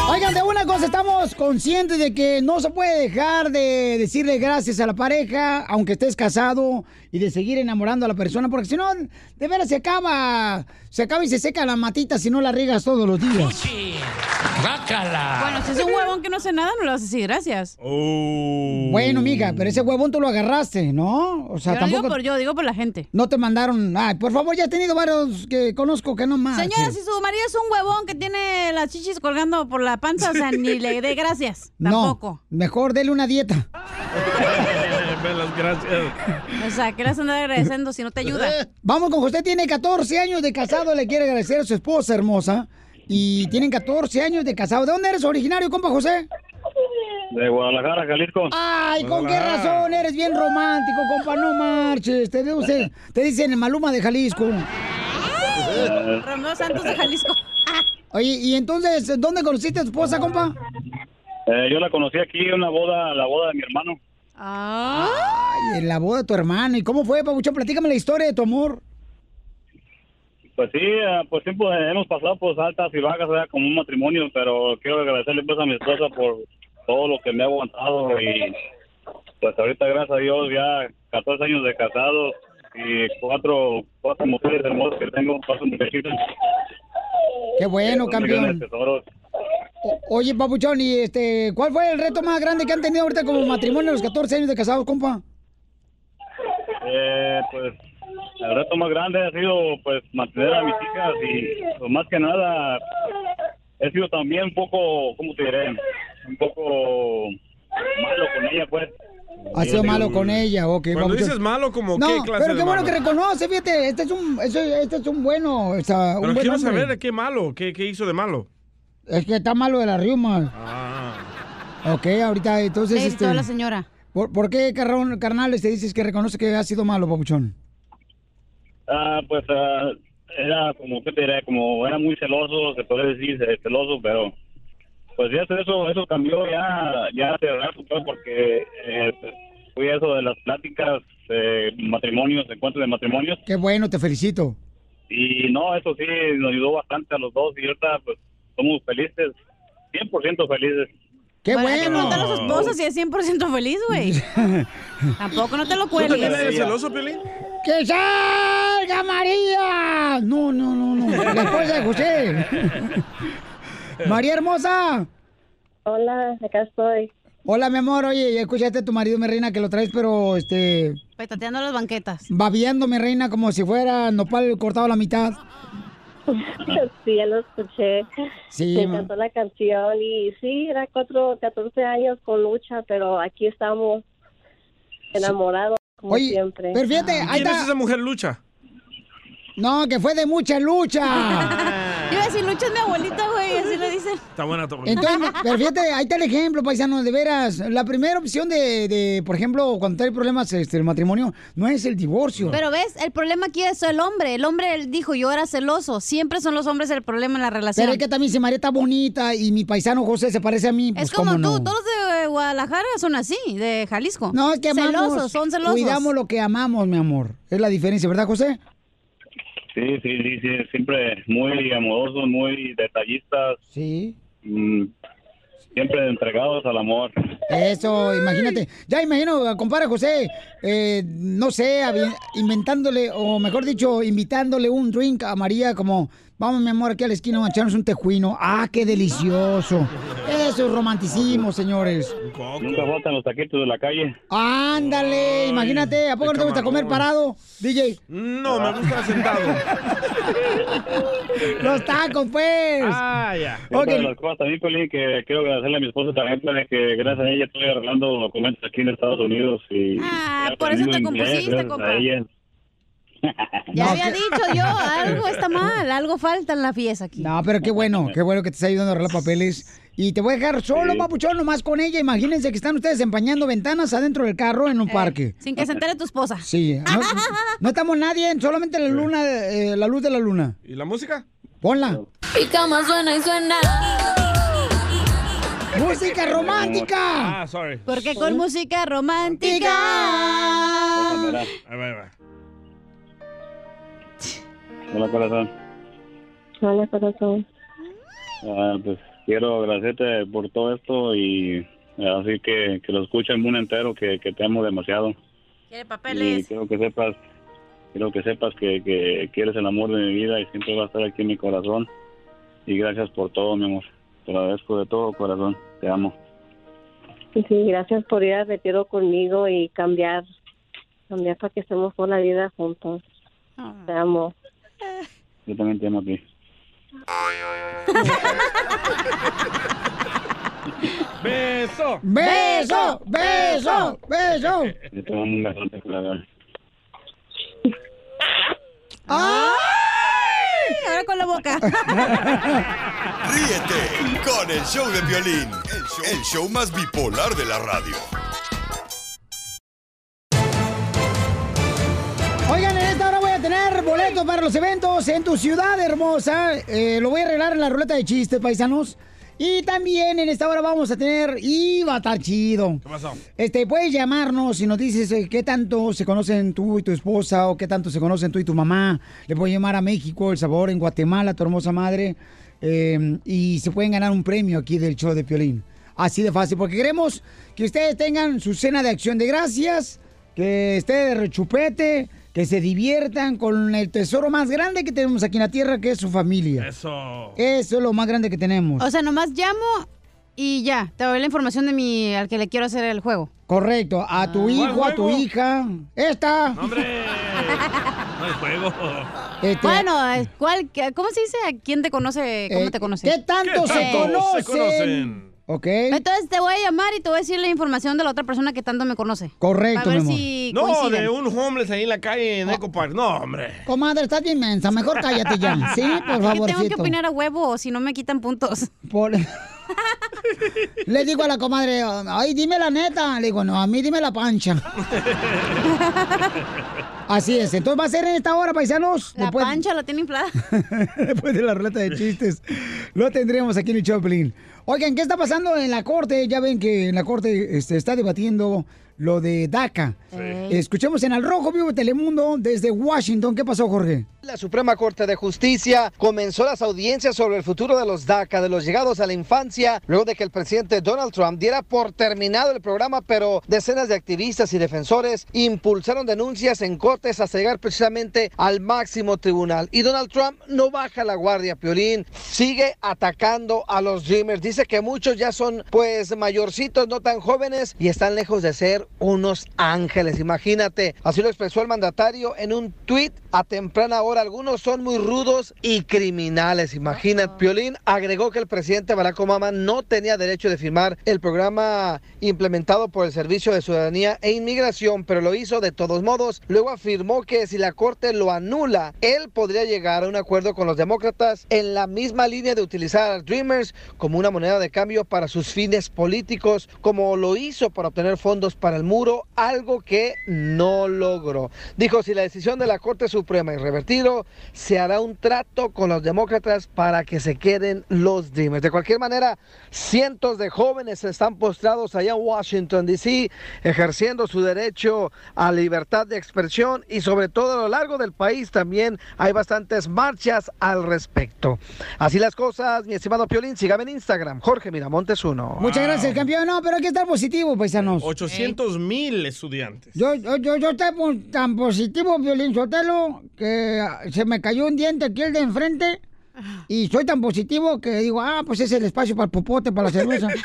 Speaker 1: Oigan, de una cosa estamos conscientes de que no se puede dejar de decirle gracias a la pareja, aunque estés casado, y de seguir enamorando a la persona, porque si no, de veras se acaba, se acaba y se seca la matita si no la riegas todos los días.
Speaker 3: Bueno, si es un huevón que no hace nada, no le vas a decir gracias.
Speaker 2: Oh.
Speaker 1: Bueno, mija, pero ese huevón tú lo agarraste, ¿no? O sea,
Speaker 3: yo no digo
Speaker 1: tampoco
Speaker 3: por yo, digo por la gente.
Speaker 1: no te mandaron. Ay, por favor, ya he tenido varios que conozco que no más.
Speaker 3: Señora, si su marido es un huevón que tiene las chichis colgando por la panza, o sea, ni le dé gracias. Tampoco.
Speaker 1: No, mejor dele una dieta.
Speaker 2: Gracias.
Speaker 3: O sea, ¿qué agradeciendo si no te ayuda?
Speaker 1: Vamos con José, tiene 14 años de casado, le quiere agradecer a su esposa hermosa. Y tienen 14 años de casado. ¿De dónde eres originario, compa José?
Speaker 13: De Guadalajara, Jalisco.
Speaker 1: Ay, ¿con qué razón eres bien romántico, compa? No marches. Te, dice- te dicen el Maluma de Jalisco.
Speaker 3: Romeo Santos de Jalisco.
Speaker 1: Oye, y entonces, ¿dónde conociste a tu esposa, compa?
Speaker 13: Eh, yo la conocí aquí en una boda, la boda de mi hermano.
Speaker 1: Ay, en la boda de tu hermano. ¿Y cómo fue, Pabuchón? Platícame la historia de tu amor.
Speaker 13: Pues sí, eh, pues siempre hemos pasado pues altas y bajas, ¿verdad? como un matrimonio, pero quiero agradecerle pues a mi esposa por todo lo que me ha aguantado y pues ahorita gracias a Dios ya 14 años de casado y cuatro, cuatro mujeres hermosas que tengo, cuatro.
Speaker 1: Qué bueno, campeón. Oye, Papuchón, ¿y este, cuál fue el reto más grande que han tenido ahorita como matrimonio a los 14 años de casados, compa?
Speaker 13: Eh, pues el reto más grande ha sido pues mantener a mis hijas y pues, más que nada he sido también un poco, ¿cómo te diré? Un poco malo con ella pues.
Speaker 1: Ha sido malo con ella, ok.
Speaker 2: Cuando
Speaker 1: Papuchón.
Speaker 2: dices malo, como
Speaker 1: No,
Speaker 2: qué clase
Speaker 1: pero
Speaker 2: de
Speaker 1: qué bueno
Speaker 2: malo?
Speaker 1: que reconoce, fíjate, este es un, este, este es un bueno, o sea, un
Speaker 2: Pero
Speaker 1: buen
Speaker 2: quiero
Speaker 1: hombre.
Speaker 2: saber de qué malo, qué, qué hizo de malo.
Speaker 1: Es que está malo de la riuma.
Speaker 2: Ah.
Speaker 1: Ok, ahorita entonces...
Speaker 3: Le
Speaker 1: este,
Speaker 3: a la señora.
Speaker 1: ¿por, por qué, carrón, carnales, te dices que reconoce que ha sido malo, papuchón?
Speaker 13: Ah, pues ah, era como, ¿qué te diré? Como era muy celoso, se puede decir eh, celoso, pero pues ya eso eso cambió ya ya hace rato pues, porque eh, pues, fui a eso de las pláticas de matrimonios, encuentros de matrimonios
Speaker 1: Qué bueno, te felicito.
Speaker 13: y no, eso sí nos ayudó bastante a los dos y ahorita pues somos felices, 100% felices.
Speaker 1: ¡Qué
Speaker 3: Bueno, hay que preguntarle a su esposa si es 100% feliz, güey. Tampoco no te lo
Speaker 2: ¿Tú también eres
Speaker 3: cuelgues.
Speaker 2: celoso, Piolín?
Speaker 1: ¡Que salga María! No, no, no, no. La esposa de José. María hermosa.
Speaker 14: Hola, acá estoy.
Speaker 1: Hola, mi amor. Oye, ya escuchaste a tu marido, mi reina, que lo traes, pero este.
Speaker 3: Petateando las banquetas.
Speaker 1: Babiando, mi reina, como si fuera nopal cortado a la mitad.
Speaker 14: Sí, ya lo escuché.
Speaker 1: Sí,
Speaker 14: Me encantó la canción y sí, era cuatro, 14 años con lucha, pero aquí estamos enamorados como
Speaker 1: Oye,
Speaker 14: siempre.
Speaker 1: pero fíjate, ahí
Speaker 2: ¿Quién es
Speaker 1: está.
Speaker 2: esa mujer lucha?
Speaker 1: No, que fue de mucha lucha.
Speaker 3: Iba a decir, Lucha es mi abuelita, güey, así le dicen.
Speaker 2: Está buena tu
Speaker 1: Entonces, pero fíjate, ahí está el ejemplo, paisano, de veras. La primera opción de, de, por ejemplo, cuando hay problemas este, el matrimonio, no es el divorcio.
Speaker 3: Pero ves, el problema aquí es el hombre. El hombre él dijo, yo era celoso. Siempre son los hombres el problema en la relación.
Speaker 1: Pero es que también si María está bonita y mi paisano José se parece a mí, pues
Speaker 3: Es como
Speaker 1: cómo
Speaker 3: tú,
Speaker 1: no.
Speaker 3: todos de Guadalajara son así, de Jalisco.
Speaker 1: No, es que amamos.
Speaker 3: Celosos, son celosos.
Speaker 1: Cuidamos lo que amamos, mi amor. Es la diferencia, ¿verdad, José?
Speaker 13: Sí, sí, sí, sí, siempre muy amorosos, muy detallistas.
Speaker 1: Sí.
Speaker 13: mm, siempre entregados al amor.
Speaker 1: Eso, imagínate. Ya imagino, compadre José, eh, no sé, inventándole, o mejor dicho, invitándole un drink a María como, vamos mi amor, aquí a la esquina a echarnos un tejuino. Ah, qué delicioso. Eso es romanticismo, señores.
Speaker 13: Nunca faltan los taquitos de la calle.
Speaker 1: Ándale, imagínate, ¿a poco no te gusta comer parado, DJ?
Speaker 2: No, me gusta sentado.
Speaker 1: Los tacos, pues.
Speaker 2: Ah, ya.
Speaker 13: Y Otra de las cosas también, Piolín, que quiero agradecerle a mi esposa también, Piolín, que gracias a ella estoy arreglando documentos aquí en Estados Unidos. Y
Speaker 3: Ah, por eso te compusiste, compa. Ya había dicho yo, algo está mal, algo falta en la fiesta aquí.
Speaker 1: No, pero qué bueno, qué bueno que te está ayudando a arreglar papeles. Y te voy a dejar solo,
Speaker 3: Sí.
Speaker 1: papuchón, nomás con ella. Imagínense que están ustedes empañando ventanas adentro del carro en un parque.
Speaker 3: Sin que se entere tu esposa.
Speaker 1: Sí, no, no estamos nadie, solamente la luna, eh, la luz de la luna.
Speaker 2: ¿Y la música?
Speaker 1: Ponla.
Speaker 9: Mi cama suena y suena.
Speaker 1: ¡Música romántica!
Speaker 2: Ah, sorry.
Speaker 3: Porque con música romántica.
Speaker 13: Ahí va, ahí va. Hola, corazón.
Speaker 14: Hola, corazón.
Speaker 13: Ah, pues quiero agradecerte por todo esto y así que, que lo escuche el mundo entero, que, que te amo demasiado.
Speaker 3: Quiere
Speaker 13: Y
Speaker 3: papeles.
Speaker 13: quiero que sepas, quiero que sepas que, que, que eres el amor de mi vida y siempre va a estar aquí en mi corazón. Y gracias por todo, mi amor. Te lo agradezco de todo corazón. Te amo.
Speaker 14: Sí, gracias por ir al retiro conmigo y cambiar, cambiar para que estemos por la vida juntos. Te amo.
Speaker 13: Yo también te amo a ti.
Speaker 2: ¡Beso!
Speaker 1: ¡Beso! ¡Beso! ¡Beso!
Speaker 13: Yo te mando un besote, corazón.
Speaker 1: ¡Ay!
Speaker 3: Ahora con la boca.
Speaker 6: Ríete con el show de violín, el show, el show más bipolar de la radio.
Speaker 1: Boletos para los eventos en tu ciudad hermosa. Eh, lo voy a arreglar en la ruleta de chistes, paisanos. Y también en esta hora vamos a tener. Y va a estar chido.
Speaker 2: ¿Qué pasó?
Speaker 1: Este, puedes llamarnos y nos dices eh, qué tanto se conocen tú y tu esposa o qué tanto se conocen tú y tu mamá. Le puedes llamar a México, El Sabor, en Guatemala, tu hermosa madre. eh, y se pueden ganar un premio aquí del show de Piolín. Así de fácil, porque queremos que ustedes tengan su cena de acción de gracias, que esté de rechupete, que se diviertan con el tesoro más grande que tenemos aquí en la tierra, que es su familia.
Speaker 2: Eso.
Speaker 1: Eso es lo más grande que tenemos.
Speaker 3: O sea, nomás llamo y ya, te doy la información de mi al que le quiero hacer el juego.
Speaker 1: Correcto, a tu hijo, a tu hija. Esta.
Speaker 2: ¡Hombre! No hay juego.
Speaker 1: Este,
Speaker 3: Bueno, eh, ¿cuál, qué- ¿cómo se dice? ¿A quién te conoce? ¿Cómo
Speaker 1: Eh,
Speaker 3: te conoce?
Speaker 1: ¿qué tanto se
Speaker 3: Eh,
Speaker 1: conocen? Ok.
Speaker 3: Entonces te voy a llamar y te voy a decir la información de la otra persona que tanto me conoce.
Speaker 1: Correcto,
Speaker 3: Para ver
Speaker 1: mi amor.
Speaker 3: si
Speaker 2: No,
Speaker 3: coinciden.
Speaker 2: de un homeless ahí en la calle en Eco Park. No, hombre.
Speaker 1: Comadre, estás bien mensa. Mejor cállate ya. Sí, por
Speaker 3: Es que
Speaker 1: favor.
Speaker 3: tengo que opinar a huevo o si no me quitan puntos.
Speaker 1: Por... Le digo a la comadre, ay, dime la neta. Le digo, no, a mí dime la pancha. Así es. Entonces va a ser en esta hora, paisanos.
Speaker 3: La
Speaker 1: Después-
Speaker 3: pancha la tiene inflada.
Speaker 1: Después de la ruleta de chistes, lo tendremos aquí en el Choplin. Oigan, ¿qué está pasando en la corte? Ya ven que en la corte este, está debatiendo lo de DACA.
Speaker 4: Ey.
Speaker 1: Escuchemos en Al Rojo Vivo Telemundo desde Washington. ¿Qué pasó, Jorge?
Speaker 4: La Suprema Corte de Justicia comenzó las audiencias sobre el futuro de los DACA, de los llegados a la infancia, luego de que el presidente Donald Trump diera por terminado el programa, pero decenas de activistas y defensores impulsaron denuncias en cortes hasta llegar precisamente al máximo tribunal. Y Donald Trump no baja la guardia, Piolín, sigue atacando a los Dreamers. Dice que muchos ya son pues mayorcitos, no tan jóvenes, y están lejos de ser unos ángeles, imagínate. Así lo expresó el mandatario en un tuit a temprana hora. Algunos son muy rudos y criminales, imagínate. Piolín agregó que el presidente Barack Obama no tenía derecho de firmar el programa implementado por el Servicio de Ciudadanía e Inmigración, pero lo hizo de todos modos. Luego afirmó que si la Corte lo anula, él podría llegar a un acuerdo con los demócratas en la misma línea de utilizar a Dreamers como una moneda de cambio para sus fines políticos, como lo hizo para obtener fondos para el muro, algo que no logró. Dijo, si la decisión de la Corte Suprema es revertido, se hará un trato con los demócratas para que se queden los Dreamers. De cualquier manera, cientos de jóvenes están postrados allá en Washington, D.C., ejerciendo su derecho a libertad de expresión y sobre todo a lo largo del país también hay bastantes marchas al respecto. Así las cosas, mi estimado Piolín, sígame en Instagram, Jorge Miramontes uno.
Speaker 1: Muchas gracias, campeón. No, pero hay que estar positivo, paisanos.
Speaker 2: 800 mil estudiantes.
Speaker 1: Yo, yo, yo, yo estoy po- tan positivo, Violín Sotelo, que se me cayó un diente aquí el de enfrente. Y soy tan positivo que digo, ah, pues es el espacio para el popote, para la cerveza.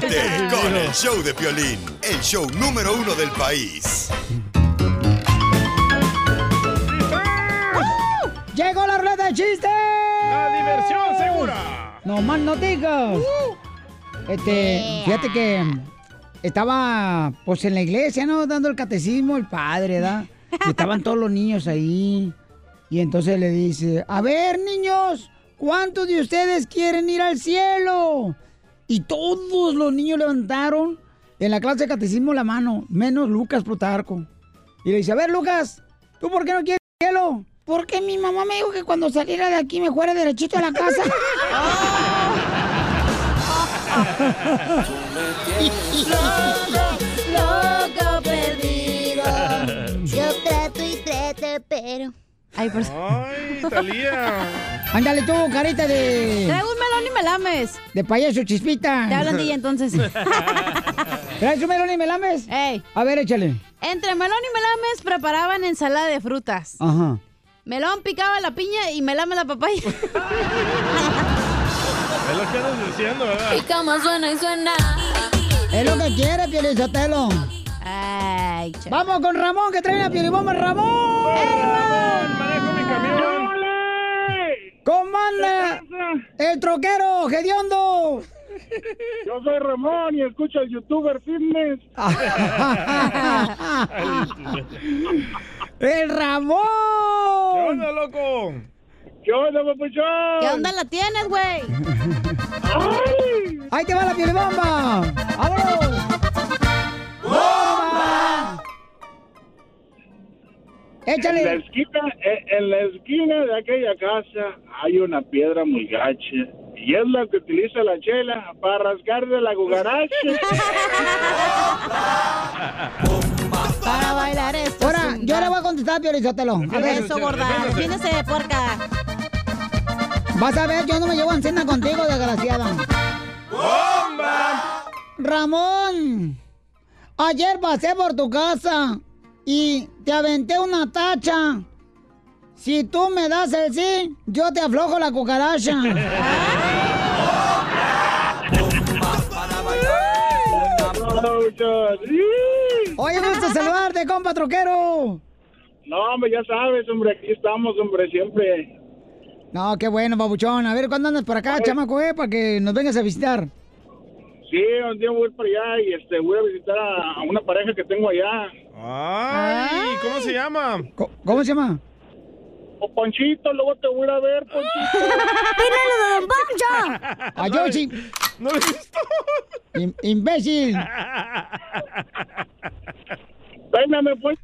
Speaker 6: Ríete con el show de Piolín, el show número uno del país.
Speaker 1: ¡Llegó la ruleta de chistes! ¡La
Speaker 2: diversión segura!
Speaker 1: No más no digas. Este, fíjate que estaba, pues, en la iglesia, ¿no? Dando el catecismo el padre. Y estaban todos los niños ahí. Y entonces le dice, a ver, niños, ¿cuántos de ustedes quieren ir al cielo? Y todos los niños levantaron en la clase de catecismo la mano, menos Lucas Plutarco. Y le dice, a ver, Lucas, ¿tú por qué no quieres ir al cielo? Porque mi mamá me dijo que cuando saliera de aquí me fuera derechito a la casa.
Speaker 9: Loco perdido. Yo trato y trato, pero.
Speaker 3: Ay, por
Speaker 2: Ay, Talía.
Speaker 1: Ándale tú, carita de...
Speaker 3: Traigo un melón y me lames.
Speaker 1: De payaso chispita.
Speaker 3: Te hablan de ella entonces.
Speaker 1: ¿Traes un melón y me lames?
Speaker 3: Ey.
Speaker 1: A ver, échale.
Speaker 3: Entre melón y melames preparaban ensalada de frutas.
Speaker 1: Ajá.
Speaker 3: Melón picaba la piña y melame la papaya.
Speaker 2: Es lo que andas diciendo, ¿verdad?
Speaker 9: Y como suena y suena.
Speaker 1: Es lo que quiere, Pielizotelo.
Speaker 3: Ay,
Speaker 1: Vamos con Ramón, que trae una pielibomba, Ramón.
Speaker 2: Ramón, manejo mi camión.
Speaker 1: ¿Cómo anda? El troquero, hediondo.
Speaker 11: Yo soy Ramón y escucho al youtuber fitness.
Speaker 1: ¡El Ramón!
Speaker 2: ¿Qué onda, loco?
Speaker 11: ¿Qué onda, papuchón?
Speaker 3: ¿Qué onda la tienes, güey?
Speaker 1: ¡Ahí te va la pielibomba! ¡Vámonos! ¡Bomba! Échale.
Speaker 11: En la, esquina, eh, en la esquina de aquella casa hay una piedra muy gacha. Y es la que utiliza la chela para rascar de la gugaracha.
Speaker 3: Para bailar esto.
Speaker 1: Ahora, yo le voy a contestar, Pielizotelo. A ver,
Speaker 3: Eso, gorda. Defiéndese, puerca.
Speaker 1: Vas a ver, yo no me llevo en cena contigo, desgraciada.
Speaker 9: ¡Bomba!
Speaker 1: Ramón, ayer pasé por tu casa y te aventé una tacha. Si tú me das el sí, yo te aflojo la cucaracha. Oye, gusto saludarte, compa troquero.
Speaker 11: No, hombre, ya sabes, hombre, aquí estamos, hombre, siempre.
Speaker 1: No, qué bueno, babuchón. A ver, ¿cuándo andas por acá, chamaco, eh? Para que nos vengas a visitar.
Speaker 11: Sí, un día voy para allá y este, voy a visitar a, a una pareja que tengo allá.
Speaker 2: Ay, ¿cómo se llama?
Speaker 1: ¿Cómo se llama?
Speaker 11: O Ponchito, luego te voy a ir a ver, Ponchito.
Speaker 1: ¡Pínalo de Don Poncho! ¡A Yoshi!
Speaker 2: ¡No lo he visto!
Speaker 1: Im- ¡Imbécil!
Speaker 11: Péname, pues.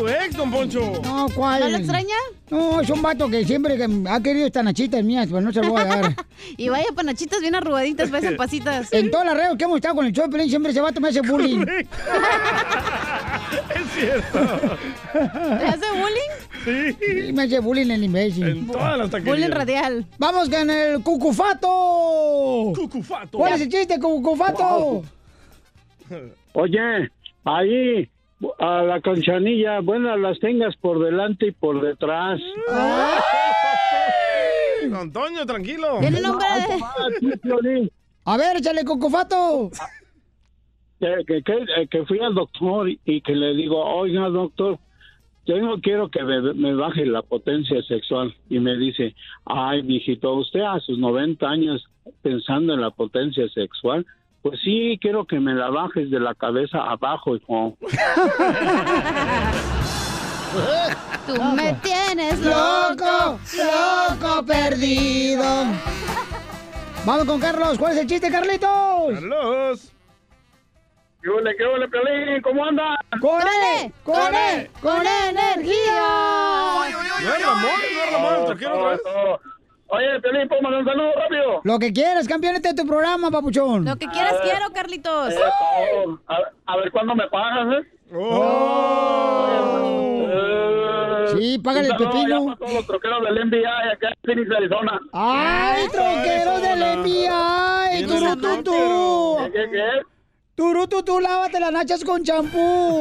Speaker 2: Su ex, don Poncho.
Speaker 1: No, ¿cuál?
Speaker 3: ¿No lo extraña?
Speaker 1: No, es un vato que siempre ha querido estas nachitas mías, pero no se lo voy a dar.
Speaker 3: Y vaya panachitas bien arrugaditas, parecen pasitas.
Speaker 1: En todas las redes que hemos estado con el show de Pelín, siempre ese vato me hace bullying.
Speaker 2: Es cierto.
Speaker 3: ¿Te hace bullying?
Speaker 1: Sí, me hace bullying el imbécil.
Speaker 2: En todas las taquerías.
Speaker 3: Bullying radial.
Speaker 1: Vamos con el cucufato.
Speaker 2: Cucufato.
Speaker 1: ¿Cuál es el chiste, cucufato?
Speaker 15: Oye, ahí a la canchanilla, buenas las tengas por delante y por detrás.
Speaker 2: Don Toño, tranquilo.
Speaker 3: Tiene nombre.
Speaker 1: A ver, échale cucufato.
Speaker 15: Que, que, que, eh, que fui al doctor y que le digo, oiga doctor, yo no quiero que me, me baje la potencia sexual. Y me dice, ay, mijito, usted a sus 90 años pensando en la potencia sexual, pues sí, quiero que me la bajes de la cabeza abajo, hijo.
Speaker 3: Tú me tienes
Speaker 1: Loco,
Speaker 3: loco.
Speaker 1: perdido. Vamos con Carlos. ¿Cuál es el chiste, Carlitos?
Speaker 2: Carlos.
Speaker 11: ¿Qué ole, qué ole, Piolín? ¿Cómo andas?
Speaker 1: ¡Con él! ¡Con él! ¡Con energía!
Speaker 2: No es Ramón, no es Ramón, otra vez.
Speaker 11: Oye, Piolín, ¿puedo mandar un saludo rápido?
Speaker 1: Lo que quieras, campeón, este es tu programa, papuchón.
Speaker 3: Lo que quieras quiero, Carlitos.
Speaker 11: Eso. A, a ver cuándo me pagas, ¿eh?
Speaker 1: Sí, págale el
Speaker 11: Un saludo
Speaker 1: pepino.
Speaker 11: todos los troqueros del NBA acá en Phoenix, Arizona.
Speaker 1: ¡Ay, troqueros del FBI! ¡Turututú!
Speaker 11: ¿Qué, qué, qué?
Speaker 1: ¡Turututú, lávate las nachas con champú!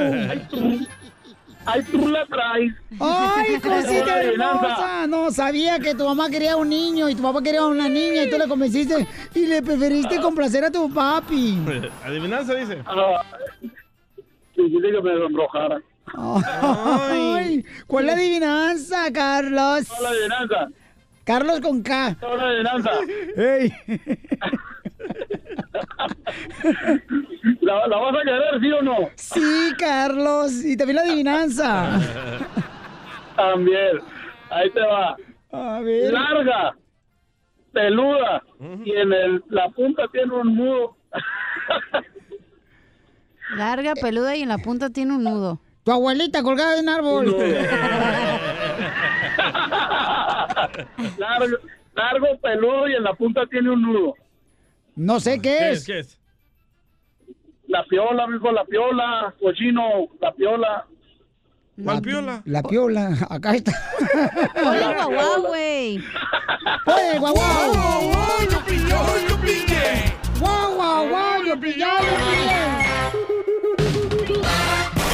Speaker 11: Ay, tú la traes.
Speaker 1: ¡Ay, cosita hermosa! No, sabía que tu mamá quería un niño y tu papá quería una niña y tú le convenciste y le preferiste complacer a tu papi.
Speaker 2: Adivinanza dice.
Speaker 11: Ah, sí, sí, dígame, don Rojara.
Speaker 1: Ay, ¿Cuál es la adivinanza, Carlos?
Speaker 11: ¿Cuál es la adivinanza?
Speaker 1: Carlos con K.
Speaker 11: ¿Cuál es la adivinanza?
Speaker 1: Ey.
Speaker 11: ¿La, la vas a querer, sí o no?
Speaker 1: Sí, Carlos. Y también la adivinanza.
Speaker 11: También. Ahí te va.
Speaker 1: A ver.
Speaker 11: Larga, peluda, y en el, la punta tiene un nudo.
Speaker 3: Larga, peluda y en la punta tiene un nudo.
Speaker 1: Tu abuelita colgada de un árbol.
Speaker 11: largo, largo, peludo, y en la punta tiene un nudo.
Speaker 1: No sé qué
Speaker 2: ¿Qué
Speaker 1: es.
Speaker 2: es? ¿Qué es?
Speaker 11: La piola, mijo, la piola, cochino, la piola.
Speaker 2: ¿Cuál piola?
Speaker 1: La piola. Acá está.
Speaker 3: Hola, guagua, güey.
Speaker 1: ¡Oye, guau, guau! ¡Guau, guau, guau! ¡Yo pillé, yo pillé!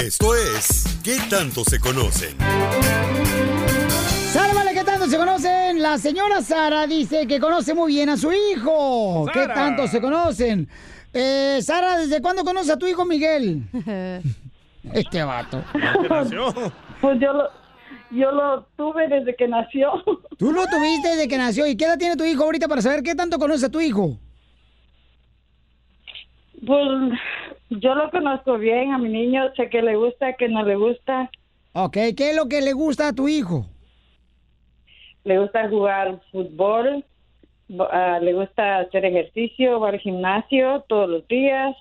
Speaker 6: Esto es ¿Qué tanto se conocen?
Speaker 1: ¡Sálvale, qué tanto se conocen! La señora Sara dice que conoce muy bien a su hijo. ¿Qué tanto se conocen? Eh, Sara, ¿desde cuándo conoces a tu hijo Miguel? Este vato.
Speaker 2: ¿Qué nació?
Speaker 16: Pues yo lo, yo lo tuve desde que nació.
Speaker 1: Tú lo tuviste desde que nació. ¿Y qué edad tiene tu hijo ahorita para saber qué tanto conoce a tu hijo?
Speaker 16: Pues yo lo conozco bien a mi niño, sé que le gusta, que no le gusta.
Speaker 1: Ok, ¿qué es lo que le gusta a tu hijo?
Speaker 16: Le gusta jugar fútbol, ah, le gusta hacer ejercicio, va al gimnasio todos los días,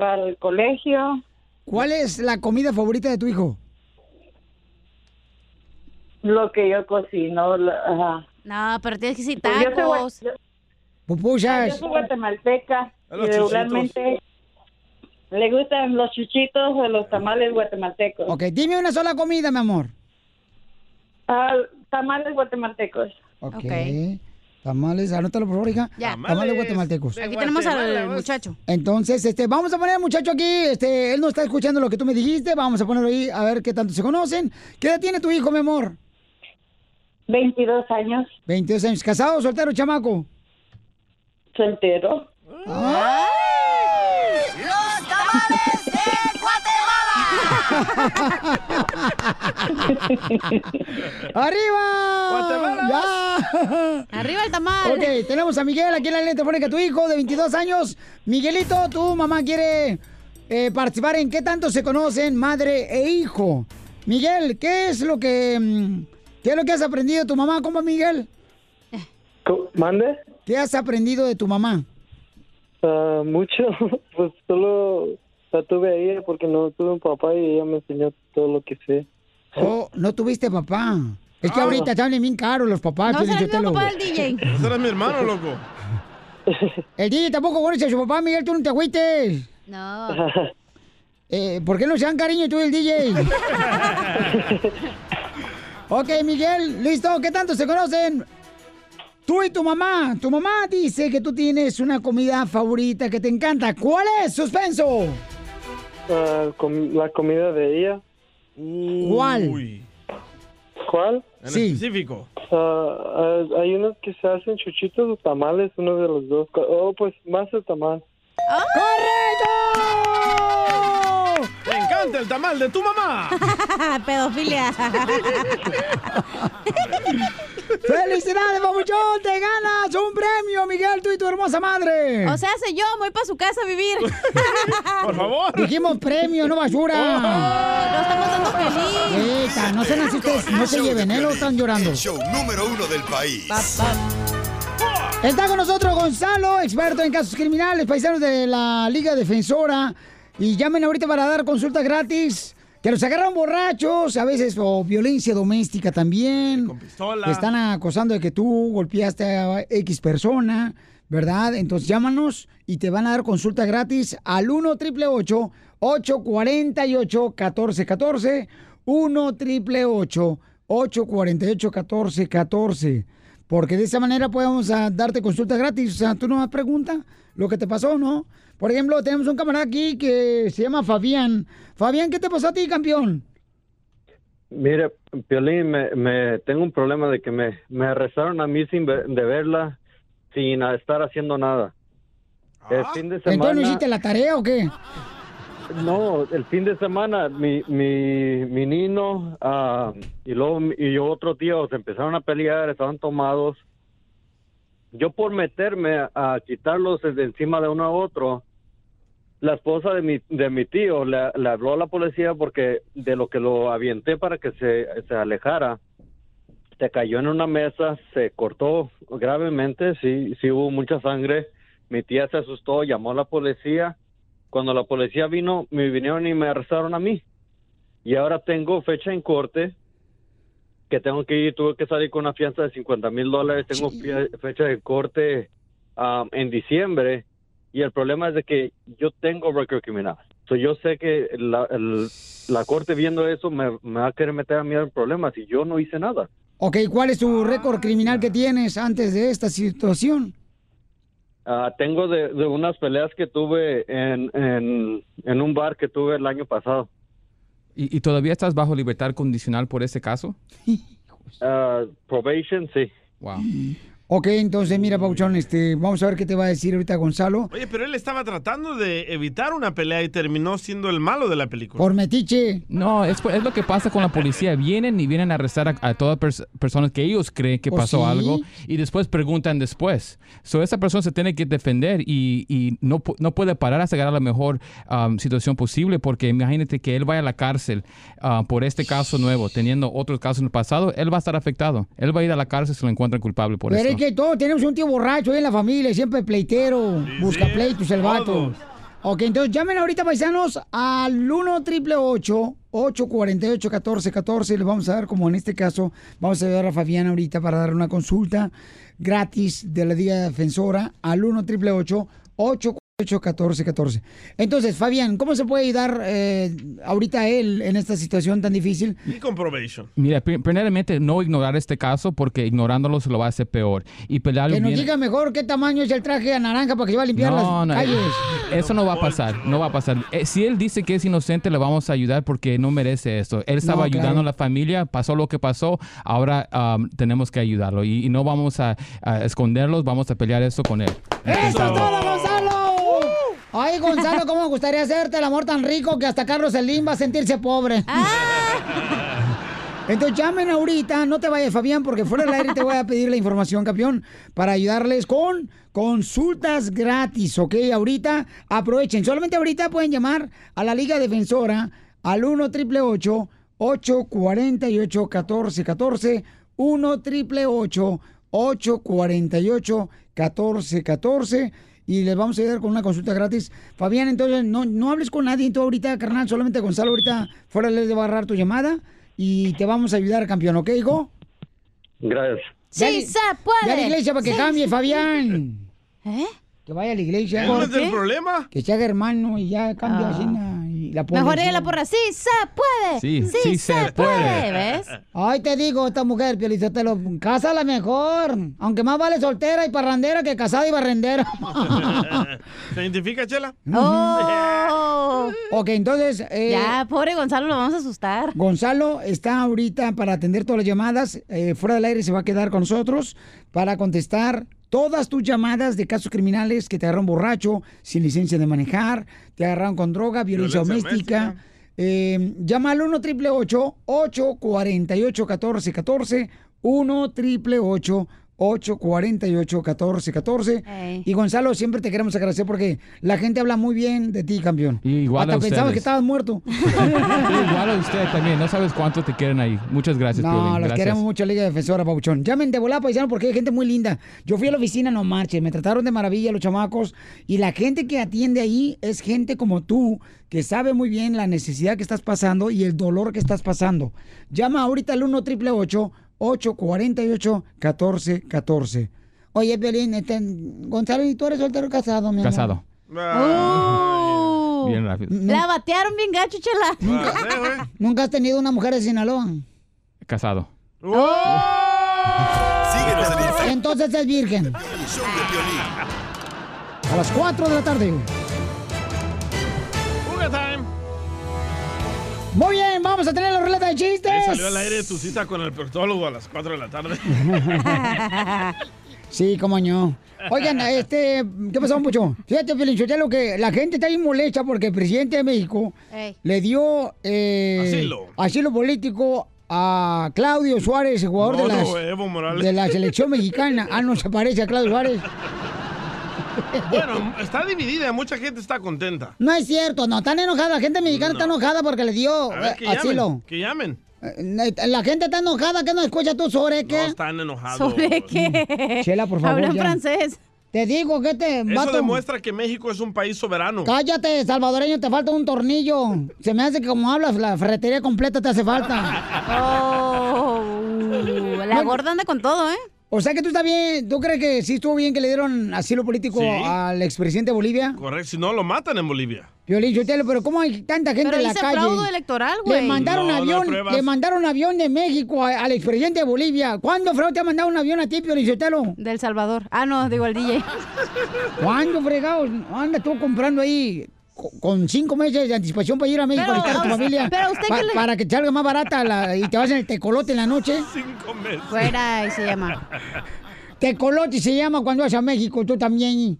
Speaker 16: va al colegio.
Speaker 1: ¿Cuál es la comida favorita de tu hijo?
Speaker 16: Lo que yo cocino. la- ajá.
Speaker 3: No, pero tienes que decir
Speaker 16: Pues yo
Speaker 3: tacos.
Speaker 16: yo- Yo
Speaker 1: Pupusas.
Speaker 16: soy guatemalteca y regularmente le gustan los chuchitos o los tamales guatemaltecos.
Speaker 1: Ok, dime una sola comida, mi amor.
Speaker 16: Ah, tamales guatemaltecos.
Speaker 1: Ok.
Speaker 3: Ok.
Speaker 1: Tamales, anótalo por favor, hija.
Speaker 3: Ya.
Speaker 1: Tamales guatemaltecos.
Speaker 3: Aquí tenemos al muchacho.
Speaker 1: Entonces, este, vamos a poner al muchacho aquí, este, él no está escuchando lo que tú me dijiste, vamos a ponerlo ahí a ver qué tanto se conocen. ¿Qué edad tiene tu hijo, mi amor?
Speaker 16: 22 años,
Speaker 1: 22 años. ¿Casado, soltero, chamaco?
Speaker 16: soltero.
Speaker 1: ¡Arriba! ¡Ya!
Speaker 3: Arriba el tamal.
Speaker 1: Ok, tenemos a Miguel aquí en la línea telefónica, tu hijo de 22 años. Miguelito, tu mamá quiere eh, participar en qué tanto se conocen madre e hijo. Miguel, ¿qué es lo que mm, qué es lo que has aprendido de tu mamá, compa Miguel?
Speaker 17: ¿Mande?
Speaker 1: ¿Qué has aprendido de tu mamá?
Speaker 17: Ah, mucho, pues solo la tuve a ella porque no tuve un papá y ella me enseñó todo lo que sé.
Speaker 1: Oh, no tuviste papá. Es que
Speaker 17: Ah.
Speaker 1: ahorita salen bien caros los papás.
Speaker 3: No será el mismo papá del DJ.
Speaker 2: Ese era mi hermano, loco.
Speaker 1: El DJ tampoco conoce a su papá, Miguel, tú no te agüites.
Speaker 3: No.
Speaker 1: Eh, ¿Por qué no se dan cariño tú y el DJ? ok, Miguel, listo. ¿Qué tanto se conocen? Tú y tu mamá. Tu mamá dice que tú tienes una comida favorita que te encanta. ¿Cuál es? Suspenso.
Speaker 17: Com- la comida de ella.
Speaker 1: ¿Cuál?
Speaker 17: ¿Cuál?
Speaker 2: En
Speaker 1: Sí.
Speaker 2: específico.
Speaker 17: Hay unos que se hacen chuchitos o tamales, uno de los dos. Oh, pues más el tamal.
Speaker 1: ¡Correcto!
Speaker 2: ¡Me encanta el tamal de tu mamá!
Speaker 3: Pedofilia.
Speaker 1: ¡Felicidades, papuchón! ¡Te ganas un premio, Miguel, tú y tu hermosa madre!
Speaker 3: O sea, sé yo, me voy para su casa a vivir.
Speaker 2: Por favor.
Speaker 1: Dijimos premio, no basura.
Speaker 3: No estamos dando feliz.
Speaker 1: Eita, no sean así ustedes, no se lleven, ¿eh? Lo están llorando.
Speaker 6: El show número uno del país.
Speaker 1: Está con nosotros Gonzalo, experto en casos criminales, paisanos de la Liga Defensora. Y llamen ahorita para dar consulta gratis. Que los agarran borrachos, a veces, o violencia doméstica también. Con
Speaker 2: pistola.
Speaker 1: Que están acosando de que tú golpeaste a X persona, ¿verdad? Entonces llámanos y te van a dar consulta gratis al 1 888 848 1414 1 888 848 1414 porque de esa manera podemos ah, darte consulta gratis. O sea, tú nomás pregunta lo que te pasó, ¿no? Por ejemplo, tenemos un camarada aquí que se llama Fabián. Fabián, ¿qué te pasó a ti, campeón?
Speaker 17: Mire, Piolín, me, me tengo un problema de que me, me arrestaron a mí sin de verla, sin estar haciendo nada. El fin de semana...
Speaker 1: ¿Entonces no hiciste la tarea o qué?
Speaker 17: No, el fin de semana mi, mi, mi nino ah, y luego y otro tío se empezaron a pelear, estaban tomados. Yo por meterme a, a quitarlos de encima de uno a otro, la esposa de mi, de mi tío le, le habló a la policía porque de lo que lo avienté para que se, se alejara, se cayó en una mesa, se cortó gravemente, sí, sí hubo mucha sangre. Mi tía se asustó, llamó a la policía. Cuando la policía vino, me vinieron y me arrestaron a mí. Y ahora tengo fecha en corte que tengo que ir, tuve que salir con una fianza de 50 mil dólares, tengo fecha de corte um, en diciembre y el problema es de que yo tengo récord criminal. So, yo sé que la, el- la corte viendo eso me, me va a querer meter a mí en problemas y yo no hice nada.
Speaker 1: Ok, ¿cuál es tu récord criminal que tienes antes de esta situación?
Speaker 17: Ah, tengo de, de unas peleas que tuve en, en, en un bar que tuve el año pasado.
Speaker 18: ¿Y, y todavía estás bajo libertad condicional por ese caso?
Speaker 17: Ah, probation, sí.
Speaker 18: Wow.
Speaker 1: Ok, entonces mira, Pauchón, este, vamos a ver qué te va a decir ahorita Gonzalo.
Speaker 2: Oye, pero él estaba tratando de evitar una pelea y terminó siendo el malo de la película.
Speaker 1: Por metiche.
Speaker 18: No, es, es lo que pasa con la policía. Vienen y vienen a arrestar a, a todas pers- personas que ellos creen que
Speaker 1: Pues
Speaker 18: pasó
Speaker 1: sí.
Speaker 18: algo y después preguntan después. So, esa persona se tiene que defender y, y no, pu- no puede parar hasta llegar a la mejor um, situación posible porque imagínate que él vaya a la cárcel ah, por este caso nuevo, teniendo otros casos en el pasado, él va a estar afectado. Él va a ir a la cárcel si lo encuentran culpable por eso.
Speaker 1: Que todos tenemos un tío borracho ahí en la familia, siempre pleitero, busca
Speaker 18: sí,
Speaker 1: pleitos el vato.
Speaker 18: todos.
Speaker 1: Ok, entonces llamen ahorita, paisanos, al 1 888 848 1414 Les vamos a dar, como en este caso, vamos a ayudar a Fabián ahorita para darle una consulta gratis de la Liga Defensora al 1 888 848 1414 Entonces, Fabián, ¿cómo se puede ayudar eh, ahorita a él en esta situación tan difícil?
Speaker 2: Y con probation.
Speaker 18: Mira, pri- primeramente no ignorar este caso porque ignorándolo se lo va a hacer peor. Y pelearlo
Speaker 1: Que nos
Speaker 18: bien-
Speaker 1: diga mejor qué tamaño es el traje a naranja para que se va a limpiar
Speaker 18: No, no,
Speaker 1: las calles.
Speaker 18: eso no va a pasar, no va a pasar. Eh, si él dice que es inocente, le vamos a ayudar porque no merece esto. Él estaba
Speaker 1: No,
Speaker 18: ayudando
Speaker 1: claro.
Speaker 18: a la familia, pasó lo que pasó, ahora um, tenemos que ayudarlo y, y no vamos a, a esconderlos, vamos a pelear eso con él.
Speaker 1: ¡Eso es todo! Ay, Gonzalo, ¿cómo me gustaría hacerte el amor tan rico que hasta Carlos Slim va a sentirse pobre? Entonces llamen ahorita, no te vayas, Fabián, porque fuera del aire te voy a pedir la información, campeón, para ayudarles con consultas gratis, ¿ok? Ahorita aprovechen, solamente ahorita pueden llamar a la Liga Defensora al 1 888 848-1414. 1 triple 848-1414. Y les vamos a ayudar con una consulta gratis. Fabián, entonces no, no hables con nadie tú ahorita, carnal. Solamente Gonzalo ahorita fuera les de barrar tu llamada. Y te vamos a ayudar, campeón, ¿ok, hijo?
Speaker 17: Gracias.
Speaker 3: Sí, se puede.
Speaker 1: Ya a la iglesia para que
Speaker 3: Sí,
Speaker 1: cambie,
Speaker 3: sí.
Speaker 1: Fabián.
Speaker 3: ¿Eh?
Speaker 1: Que vaya a la iglesia.
Speaker 2: ¿Cuál es el problema?
Speaker 1: Que se haga hermano y ya cambia
Speaker 3: Ah.
Speaker 1: así. Y la pone
Speaker 3: Mejor
Speaker 1: así.
Speaker 3: diga la porra. Sí, se puede.
Speaker 1: Sí,
Speaker 3: sí,
Speaker 1: sí
Speaker 3: se,
Speaker 1: se
Speaker 3: puede.
Speaker 1: puede.
Speaker 3: ¿Ves?
Speaker 1: Ay, te digo, esta mujer, Piolizotelo, cásala mejor. Aunque más vale soltera y parrandera que casada y barrendera.
Speaker 2: ¿Se identifica, Chela?
Speaker 3: Oh.
Speaker 1: ok, entonces... eh,
Speaker 3: Ya, pobre Gonzalo, lo vamos a asustar.
Speaker 1: Gonzalo está ahorita para atender todas las llamadas. eh, fuera del aire se va a quedar con nosotros para contestar todas tus llamadas de casos criminales que te agarraron borracho, sin licencia de manejar, te agarraron con droga, violencia,
Speaker 2: Violencia
Speaker 1: doméstica. Eh, llama al 1 triple 848 1414 1 triple 848 1414
Speaker 18: Ey.
Speaker 1: Y Gonzalo, siempre te queremos agradecer porque la gente habla muy bien de ti, campeón.
Speaker 18: Igual
Speaker 1: Hasta
Speaker 18: a
Speaker 1: pensaba
Speaker 18: ustedes.
Speaker 1: que estabas muerto.
Speaker 18: Igual a usted también. No sabes cuánto te quieren ahí. Muchas gracias,
Speaker 1: No,
Speaker 18: Piolín.
Speaker 1: los
Speaker 18: Gracias.
Speaker 1: queremos mucho, Liga Defensora, Pabuchón. Llamen de volada, paisano, porque hay gente muy linda. Yo fui a la oficina, no marches, me trataron de maravilla los chamacos. Y la gente que atiende ahí es gente como tú, que sabe muy bien la necesidad que estás pasando y el dolor que estás pasando. Llama ahorita al 1 888 848 1414 Oye, Pelín, este, Gonzalo, ¿y tú eres soltero o casado, mi amor?
Speaker 18: Casado.
Speaker 3: Oh.
Speaker 18: Bien rápido.
Speaker 3: La batearon bien gacho, chela.
Speaker 1: ¿Nunca, ¿Nunca has tenido una mujer de Sinaloa?
Speaker 18: Casado.
Speaker 6: Síguenos en Instagram.
Speaker 1: Entonces es virgen. A las 4 de la tarde.
Speaker 2: Fuga time.
Speaker 1: Muy bien, vamos a tener la ruleta de chistes.
Speaker 2: Salió al aire tu cita con el proctólogo a las 4 de la tarde.
Speaker 1: Sí, cómo no. Oigan, este, ¿qué pasó, mucho? Fíjate, lo que la gente está bien molesta porque el presidente de México
Speaker 3: Ey.
Speaker 1: le dio eh,
Speaker 2: Asilo.
Speaker 1: asilo político a Claudio Suárez, el jugador
Speaker 2: No,
Speaker 1: de, las-
Speaker 2: no, Evo Morales.
Speaker 1: de la selección mexicana. Ah, no se parece a Claudio Suárez.
Speaker 2: Bueno, está dividida, mucha gente está contenta.
Speaker 1: No es cierto, no, están enojada. La gente mexicana está enojada porque le dio
Speaker 2: A ver,
Speaker 1: eh,
Speaker 2: que
Speaker 1: asilo.
Speaker 2: llamen. Que llamen.
Speaker 1: Eh, La gente está enojada, ¿qué no escucha tú sobre
Speaker 2: No
Speaker 1: qué?
Speaker 2: están enojados.
Speaker 3: ¿Sobre qué?
Speaker 1: Chela, por favor.
Speaker 3: Hablan
Speaker 1: ya.
Speaker 3: francés.
Speaker 1: Te digo que te
Speaker 2: Eso
Speaker 1: vato.
Speaker 2: demuestra que México es un país soberano.
Speaker 1: Cállate, salvadoreño, te falta un tornillo. Se me hace que como hablas, la ferretería completa te hace falta.
Speaker 3: Oh, la gorda anda con todo, ¿eh?
Speaker 1: O sea que tú estás bien, ¿tú crees que sí estuvo bien que le dieron asilo político
Speaker 2: Sí.
Speaker 1: al expresidente de Bolivia?
Speaker 2: Correcto, si no lo matan en Bolivia.
Speaker 1: Violín Sotelo, pero ¿cómo hay tanta gente
Speaker 3: Pero
Speaker 1: en la calle?
Speaker 3: fraude electoral,
Speaker 1: Le
Speaker 3: güey.
Speaker 1: mandaron
Speaker 2: No,
Speaker 1: avión, le mandaron avión de México a- al expresidente de Bolivia. ¿Cuándo, Fraude, te ha mandado un avión a ti, Piolín Sotelo?
Speaker 3: Del Salvador. Ah, no, digo el DJ.
Speaker 1: ¿Cuándo, fregados? Anda tú comprando ahí con cinco meses de anticipación para ir a México
Speaker 3: Pero,
Speaker 1: a visitar a tu familia.
Speaker 3: pero usted
Speaker 1: Pa-
Speaker 3: que le-
Speaker 1: Para que te salga más barata la- y te vas en el tecolote en la noche.
Speaker 2: Cinco meses.
Speaker 3: Fuera, y se llama.
Speaker 1: Tecolote se llama cuando vas a México, tú también.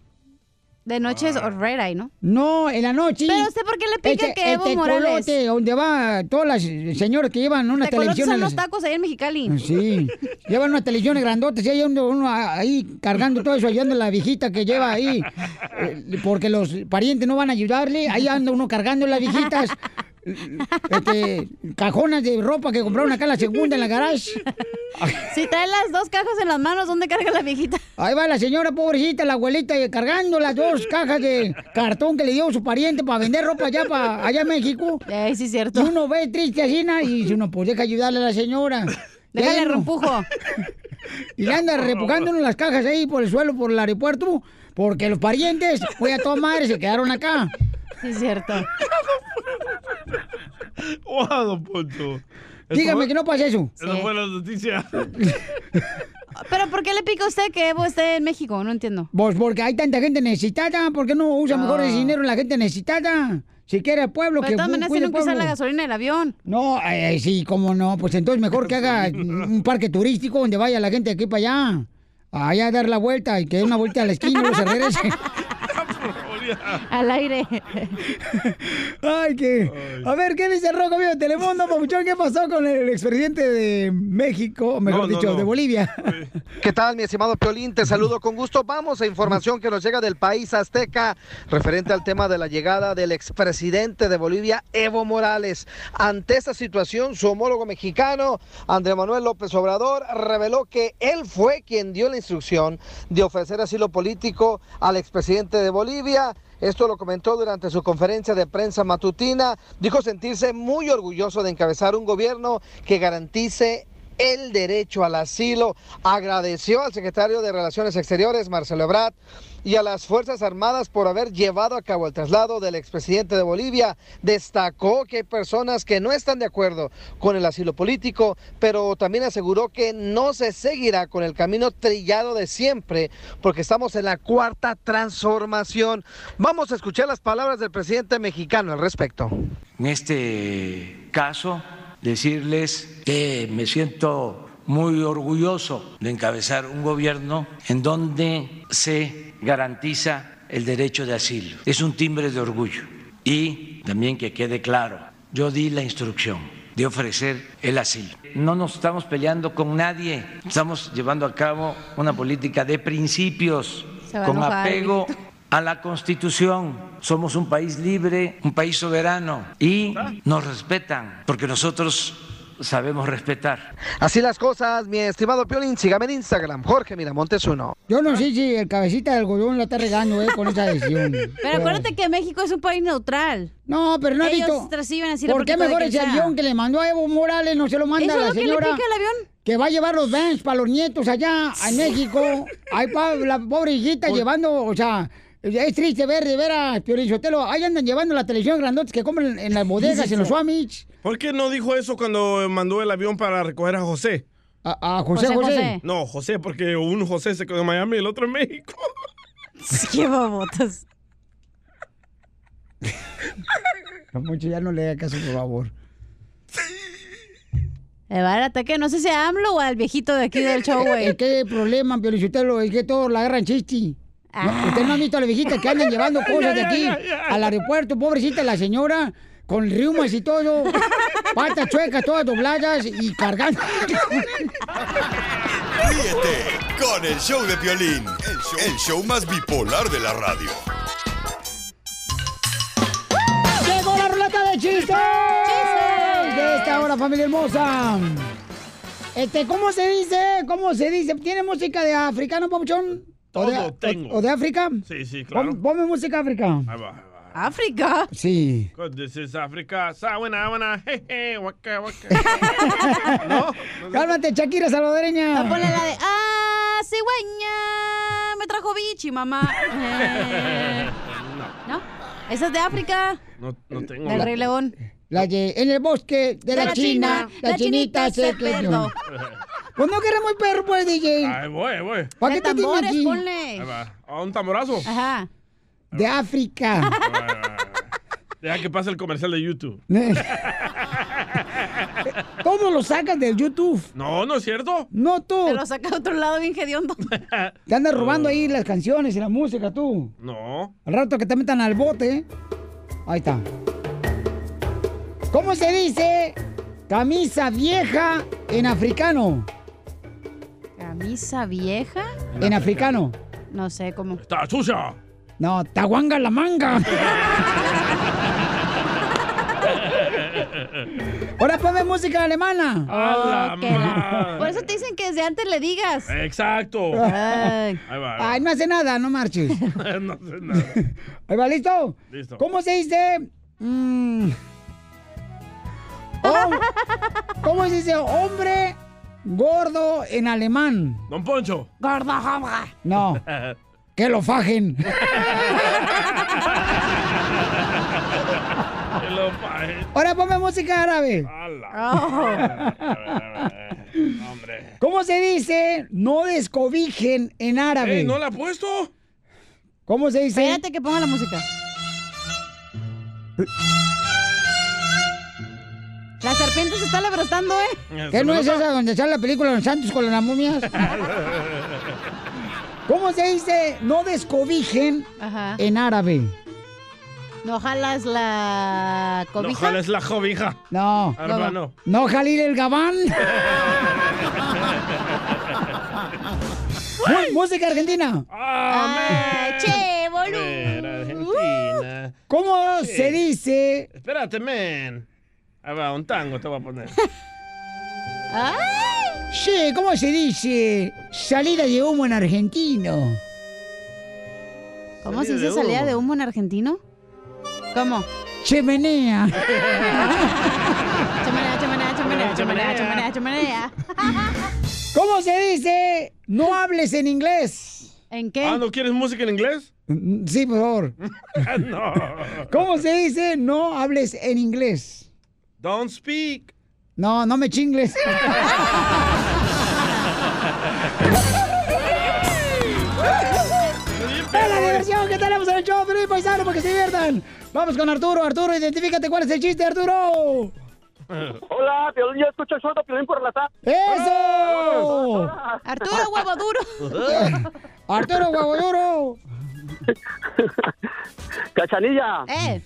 Speaker 3: De noche es Red Eye, ¿no?
Speaker 1: No, en la noche.
Speaker 3: Pero usted, ¿por qué le pica
Speaker 1: Este-
Speaker 3: que Evo Morales?
Speaker 1: tecolote, donde va todas las señoras que llevan una televisión.
Speaker 3: son los tacos ahí en Mexicali.
Speaker 1: Sí, llevan unas televisiones grandotas y hay uno, uno ahí cargando todo eso, ayudando a la viejita que lleva ahí, eh, porque los parientes no van a ayudarle, ahí anda uno cargando las viejitas, este, cajonas de ropa que compraron acá en la segunda en la garage.
Speaker 3: Si trae las dos cajas en las manos, ¿dónde carga la viejita?
Speaker 1: Ahí va la señora pobrecita, la abuelita, eh, cargando las dos cajas de cartón que le dio su pariente para vender ropa allá, para, allá en México.
Speaker 3: Ay, sí, cierto.
Speaker 1: Y uno ve triste así, y dice uno, pues deja ayudarle a la señora.
Speaker 3: Déjale reempujo.
Speaker 1: Y le anda repujando las cajas ahí por el suelo, por el aeropuerto, porque los parientes, pues a toda madre, se quedaron acá.
Speaker 3: Sí, es cierto.
Speaker 2: Wow, don Poncho.
Speaker 1: Dígame
Speaker 2: fue-
Speaker 1: que no pasa eso.
Speaker 2: Eso fue la noticia.
Speaker 3: Pero ¿por qué le pica a usted que Evo esté en México? No entiendo.
Speaker 1: Pues porque hay tanta gente necesitada, ¿por qué no usa mejor ese dinero en la gente necesitada? Si quiere el pueblo,
Speaker 3: Pero
Speaker 1: que
Speaker 3: de todas maneras
Speaker 1: el
Speaker 3: que usar la gasolina del avión.
Speaker 1: No, eh, sí, cómo no, pues entonces mejor que haga un parque turístico donde vaya la gente de aquí para allá. Allá a dar la vuelta y que dé una vuelta a la esquina y luego se regrese.
Speaker 3: Al aire.
Speaker 1: Ay, qué. A ver, ¿qué dice el Rojo Vivo de Telemundo, Papuchón? ¿Qué pasó con el expresidente de México, o mejor
Speaker 4: No, no,
Speaker 1: dicho,
Speaker 4: no.
Speaker 1: de Bolivia?
Speaker 4: ¿Qué tal, mi estimado Piolín? Te saludo con gusto. Vamos a información que nos llega del país azteca referente al tema de la llegada del expresidente de Bolivia, Evo Morales. Ante esta situación, su homólogo mexicano, Andrés Manuel López Obrador, reveló que él fue quien dio la instrucción de ofrecer asilo político al expresidente de Bolivia. Esto lo comentó durante su conferencia de prensa matutina. Dijo sentirse muy orgulloso de encabezar un gobierno que garantice el derecho al asilo. Agradeció al secretario de Relaciones Exteriores, Marcelo Ebrard, y a las Fuerzas Armadas por haber llevado a cabo el traslado del expresidente de Bolivia. Destacó que hay personas que no están de acuerdo con el asilo político, pero también aseguró que no se seguirá con el camino trillado de siempre, porque estamos en la cuarta transformación. Vamos a escuchar las palabras del presidente mexicano al respecto.
Speaker 5: En este caso, decirles que me siento muy orgulloso de encabezar un gobierno en donde se garantiza el derecho de asilo. Es un timbre de orgullo. Y también que quede claro, yo di la instrucción de ofrecer el asilo. No nos estamos peleando con nadie, estamos llevando a cabo una política de principios, con apego a la Constitución. Somos un país libre, un país soberano y nos respetan porque nosotros sabemos respetar.
Speaker 4: Así las cosas, mi estimado Piolín, sígame en Instagram, Jorge Miramontes uno.
Speaker 1: Yo no sé si el cabecita del algodón la está regando, ¿eh? Con esa decisión.
Speaker 3: Pero acuérdate que México es un país neutral.
Speaker 1: No, pero no ha
Speaker 3: Ellos
Speaker 1: visto.
Speaker 3: reciben así la
Speaker 1: ¿Por qué mejor ese avión que le mandó a Evo Morales no se lo manda
Speaker 3: ¿Eso
Speaker 1: a la
Speaker 3: lo que le
Speaker 1: señora?
Speaker 3: pica el avión?
Speaker 1: Que va a llevar los vans para los nietos allá en México. Ahí pa, la pobre hijita llevando, o sea, es triste ver de veras, Piorichotelo. Ahí andan llevando la televisión grandotes que compran en las bodegas, en los Swamich.
Speaker 2: ¿Por qué no dijo eso cuando mandó el avión para recoger a José?
Speaker 1: A, a José, José, José.
Speaker 2: No, José, porque un José se quedó en Miami y el otro en México.
Speaker 3: Qué babotas.
Speaker 1: No, Moncho, ya no le haga caso, por favor.
Speaker 3: Le va a ataque, no sé si a AMLO o al viejito de aquí del show, güey.
Speaker 1: El problema, Piorichotelo, es que todos la agarran chisti. Usted no ha visto a la viejita que andan llevando cosas de aquí al aeropuerto, pobrecita la señora, con riumas y todo, patas chuecas, todas dobladas y cargando.
Speaker 6: Ríete con el show de Piolín, el show, el show más bipolar de la radio.
Speaker 1: ¡Llegó la ruleta de chistes! De esta hora, familia hermosa. Este, ¿cómo se dice? ¿Cómo se dice? ¿Tiene música de africano, papuchón? ¿O de,
Speaker 2: Todo tengo.
Speaker 1: o- o de África?
Speaker 2: Sí, sí, claro.
Speaker 1: Pon- Ponme música África.
Speaker 2: Ahí va.
Speaker 3: ¿África?
Speaker 1: Sí.
Speaker 2: This is Africa. Sawana, wana, jeje, waka, waka.
Speaker 1: Cálmate, Shakira salvadoreña.
Speaker 3: Ah, ponle la de Ah, cigüeña, me trajo bichi, mamá. Eh, ¿No? Esa es de África,
Speaker 2: No, no tengo.
Speaker 3: del Rey León.
Speaker 1: La de En el bosque de, la, China, la, chinita, se perdió. Pues no queremos perro, pues, DJ.
Speaker 2: Ahí voy, voy.
Speaker 1: ¿Para qué te
Speaker 3: tambores,
Speaker 1: aquí?
Speaker 3: ponle.
Speaker 2: Ahí va. A un tamborazo.
Speaker 3: Ajá.
Speaker 1: De África.
Speaker 2: Deja que pase el comercial de YouTube.
Speaker 1: Todo lo sacas del YouTube.
Speaker 2: No, no es cierto.
Speaker 1: No tú.
Speaker 3: Te lo saca a otro lado bien hediondo.
Speaker 1: Te andas robando ahí las canciones y la música, tú.
Speaker 2: No.
Speaker 1: Al rato que te metan al bote. Ahí está. ¿Cómo se dice camisa vieja en africano?
Speaker 3: ¿Camisa vieja?
Speaker 1: En africano.
Speaker 3: No sé cómo.
Speaker 2: Está sucia.
Speaker 1: No, taguanga la manga. Ahora ponme música alemana.
Speaker 2: A
Speaker 3: Oh, la-. Por eso te dicen que desde antes le digas.
Speaker 2: Exacto.
Speaker 3: Ay.
Speaker 2: Ahí va. ahí
Speaker 1: Ay, no hace nada, no marches.
Speaker 2: no sé nada.
Speaker 1: Ahí va, ¿listo?
Speaker 2: Listo.
Speaker 1: ¿Cómo se dice? Mm. Hom- ¿Cómo se dice hombre gordo en alemán?
Speaker 2: Don Poncho.
Speaker 3: Jabra.
Speaker 1: No, que lo fajen.
Speaker 2: Que lo pague.
Speaker 1: Ahora ponme música árabe.
Speaker 2: Hombre.
Speaker 1: ¿Cómo se dice no descobijen en árabe?
Speaker 2: Ey, ¿no la ha puesto?
Speaker 1: ¿Cómo se dice?
Speaker 3: Espérate que ponga la música. La serpiente se está lebrostando, ¿eh?
Speaker 1: ¿Qué no es esa donde sale la película Los Santos con las momias? ¿Cómo se dice no descobijen
Speaker 3: Ajá.
Speaker 1: en árabe?
Speaker 3: ¿No jalas la
Speaker 2: No
Speaker 3: cobija?
Speaker 2: jales la cobija.
Speaker 1: No.
Speaker 2: Hermano.
Speaker 1: No, Jalil el Gabán. Música argentina.
Speaker 3: Ay, che, boludo.
Speaker 2: Argentina.
Speaker 1: ¿Cómo se dice?
Speaker 2: Espérate, men. Ahí va, un tango te voy a poner.
Speaker 1: Sí, ¿cómo se dice salida de humo en argentino?
Speaker 3: ¿Cómo se dice salida de humo en argentino? ¿Cómo?
Speaker 1: Chimenea.
Speaker 3: Chimenea, chimenea, chimenea, chimenea, chimenea, chimenea.
Speaker 1: ¿Cómo se dice no hables en inglés?
Speaker 3: ¿En qué?
Speaker 2: Ah, ¿no quieres música en inglés?
Speaker 1: Sí, por favor.
Speaker 2: no.
Speaker 1: ¿Cómo se dice no hables en inglés?
Speaker 2: Don't speak.
Speaker 1: No, no me chingles. ¡Es la diversión que tenemos en el show, Felipe Paisano, para que se diviertan! Vamos con Arturo. Arturo, identifícate cuál es el chiste, Arturo.
Speaker 19: Hola, Piolín, yo escucho el show de Piolín por la tarde.
Speaker 1: ¡Eso!
Speaker 3: Arturo, huevo duro.
Speaker 1: Arturo, huevo duro.
Speaker 19: Cachanilla,
Speaker 3: Eh,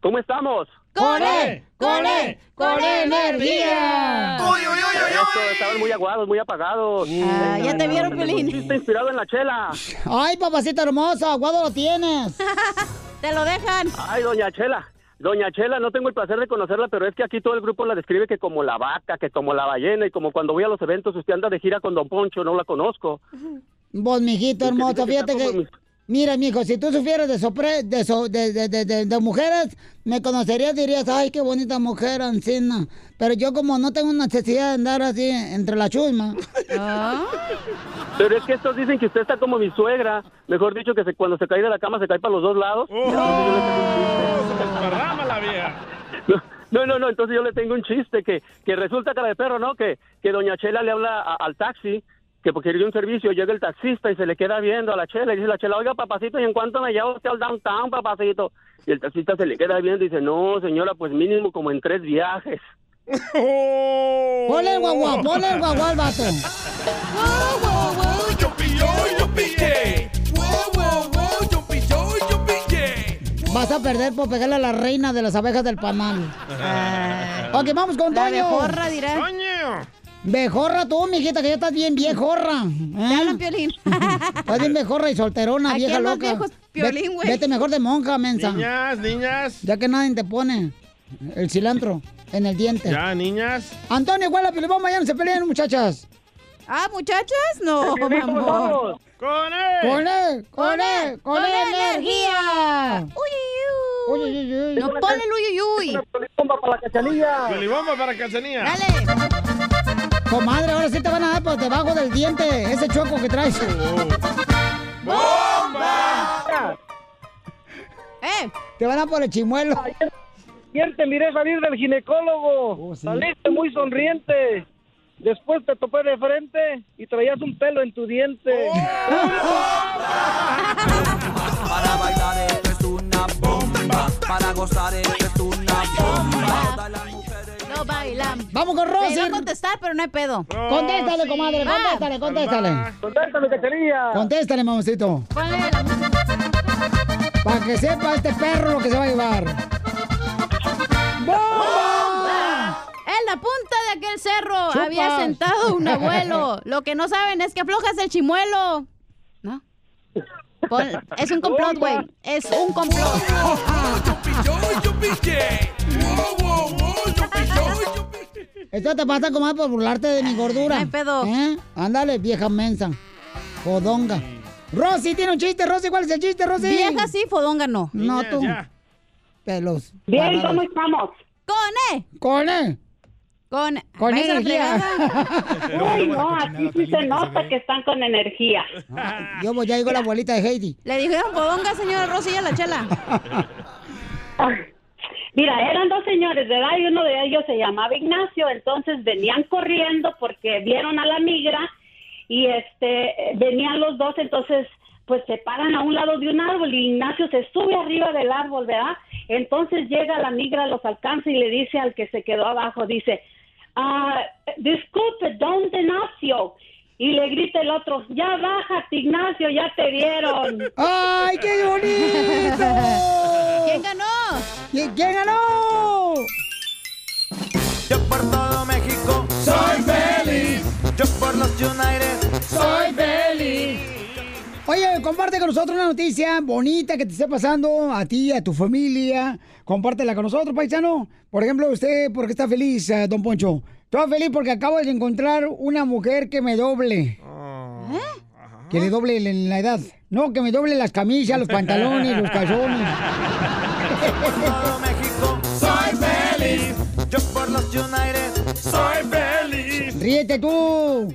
Speaker 19: ¿cómo estamos?
Speaker 1: ¡Con él! ¡Con él! ¡Con energía!
Speaker 19: Eso, estaban muy aguados, muy apagados.
Speaker 3: Ah, ya te vieron, Piolín.
Speaker 19: chiste inspirado en la chela.
Speaker 1: ¡Ay, papacito hermoso! ¡Aguado lo tienes!
Speaker 3: te lo dejan.
Speaker 19: Ay, doña Chela. Doña Chela, no tengo el placer de conocerla, pero es que aquí todo el grupo la describe que como la vaca, que como la ballena y como cuando voy a los eventos usted anda de gira con Don Poncho, no la conozco.
Speaker 1: Vos, mijito hermoso, fíjate que... Mira, mijo, si tú supieras de, sopre, de, so- de, de, de, de- de mujeres, me conocerías, dirías, ay, qué bonita mujer, Ancina. Pero yo como no tengo necesidad de andar así entre la chusma.
Speaker 19: Pero es que estos dicen que usted está como mi suegra. Mejor dicho, que se- cuando se cae de la cama se cae para los dos lados.
Speaker 2: Desparrama la vieja.
Speaker 19: No, no, no, entonces yo le tengo un chiste que, que resulta cara de perro, ¿no? Que, que doña Chela le habla a- al taxi, que porque quería un servicio, llega el taxista y se le queda viendo a la Chela y dice la Chela, oiga, papacito, ¿y en cuánto me lleva usted al downtown, papacito? Y el taxista se le queda viendo y dice, no, señora, pues mínimo como en tres viajes.
Speaker 1: Ponle el guagua, ponle el guagua al vato. Vas a perder por pegarle a la reina de las abejas del panal. Ok, vamos con
Speaker 3: La
Speaker 1: Toño.
Speaker 3: abejorra, dirá.
Speaker 2: ¡Toño!
Speaker 1: Bejorra tú, mijita, que ya estás bien viejorra. ¿eh?
Speaker 3: hablan, Piolín.
Speaker 1: Estás bien bejorra y solterona,
Speaker 3: Aquí
Speaker 1: vieja loca.
Speaker 3: viejo es Piolín, güey.
Speaker 1: Vete mejor de monja, mensa.
Speaker 2: Niñas, niñas.
Speaker 1: Ya que nadie te pone el cilantro en el diente.
Speaker 2: Ya, niñas.
Speaker 1: Antonio, igual la ya no se peleen, muchachas.
Speaker 3: Ah, muchachas, no, mi amor.
Speaker 2: ¡Con él!
Speaker 1: ¡Con él! ¡Con él! ¡Con él energía!
Speaker 3: Uy,
Speaker 1: Uy, uy, uy.
Speaker 3: No ponle el uy, uy, uy.
Speaker 19: Bomba para la cachanilla.
Speaker 2: Pelibomba para Cachanilla.
Speaker 3: Dale.
Speaker 1: Comadre, ahora sí te van a dar por debajo del diente ese choco que traes.
Speaker 2: ¡Bomba!
Speaker 3: Eh,
Speaker 1: Te van a por el chimuelo.
Speaker 19: Ayer te miré salir del ginecólogo. Saliste muy sonriente. Después te topé de frente y traías un pelo en tu diente.
Speaker 9: Para bailar esto es una bomba. Para gozar esto es una bomba.
Speaker 3: Bailan.
Speaker 1: Vamos con
Speaker 3: Te
Speaker 1: Rosy.
Speaker 3: iba a contestar, pero no hay pedo.
Speaker 1: Contéstale, comadre,
Speaker 3: Va.
Speaker 1: contéstale, contéstale. Contéstale, mamacito.
Speaker 3: Ponle la música.
Speaker 1: Para que sepa este perro lo que se va a llevar. ¡Bomba!
Speaker 3: En la punta de aquel cerro
Speaker 1: Chupas.
Speaker 3: había sentado un abuelo. Lo que no saben es que aflojas el chimuelo. ¿No? Es un complot, güey. Es un complot.
Speaker 1: Esto te pasa, comadre, por burlarte de mi gordura.
Speaker 3: Hay pedo.
Speaker 1: ¿Eh? Ándale, vieja mensa. Fodonga. Rosy tiene un chiste, Rosy. ¿Cuál es el chiste, Rosy?
Speaker 3: Vieja sí, fodonga no.
Speaker 1: No, tú.
Speaker 2: ya.
Speaker 1: Pelos.
Speaker 16: Bien,
Speaker 1: parados.
Speaker 16: ¿cómo estamos?
Speaker 3: Con E.
Speaker 1: Con él.
Speaker 3: Con, a la
Speaker 1: energía.
Speaker 16: Uy, no, aquí sí se nota que están con energía.
Speaker 1: Yo voy, ya llegó la abuelita de Heidi.
Speaker 3: Le dijeron fodonga, señora Rosy, y a la chela.
Speaker 16: Mira, eran dos señores, ¿verdad? Y uno de ellos se llamaba Ignacio, entonces venían corriendo porque vieron a la migra y este venían los dos, entonces pues se paran a un lado de un árbol y Ignacio se sube arriba del árbol, ¿verdad? Entonces llega la migra, los alcanza y le dice al que se quedó abajo, dice, ah, disculpe, don Ignacio. y le grita el otro, ya bájate Ignacio, ya te dieron.
Speaker 1: ¡Ay, qué bonito!
Speaker 3: ¿Quién ganó?
Speaker 1: ¿Quién, quién ganó?
Speaker 9: Yo por todo México soy feliz. Yo por los United soy feliz.
Speaker 1: Oye, comparte con nosotros una noticia bonita que te esté pasando a ti, a tu familia. Compártela con nosotros, paisano. Por ejemplo, usted, ¿por qué está feliz, eh, don Poncho? Estoy feliz porque acabo de encontrar una mujer que me doble. Que le doble en la edad. No, que me doble las camisas, los pantalones, los calzones.
Speaker 9: Todo México soy feliz. Yo por los United soy feliz.
Speaker 1: Ríete tú,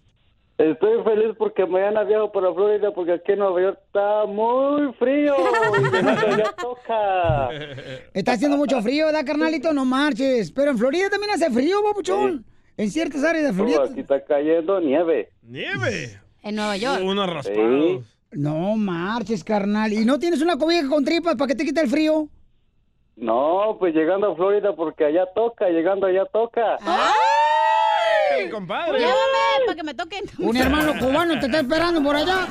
Speaker 20: Estoy feliz porque mañana viajo para Florida porque aquí en Nueva York está muy frío y llegando ya toca.
Speaker 1: Está haciendo mucho frío, ¿verdad, carnalito? No marches. Pero en Florida también hace frío, papuchón. En ciertas áreas de Florida.
Speaker 20: aquí está cayendo nieve.
Speaker 2: ¡Nieve!
Speaker 3: En Nueva York.
Speaker 2: Unos raspados.
Speaker 1: No marches, carnal. ¿Y no tienes una cobija con tripas para que te quite el frío?
Speaker 20: No, pues llegando a Florida porque allá toca, llegando allá toca.
Speaker 2: ¡Ay, compadre!
Speaker 3: Llévame para que me toquen.
Speaker 1: Un hermano cubano te está esperando por allá.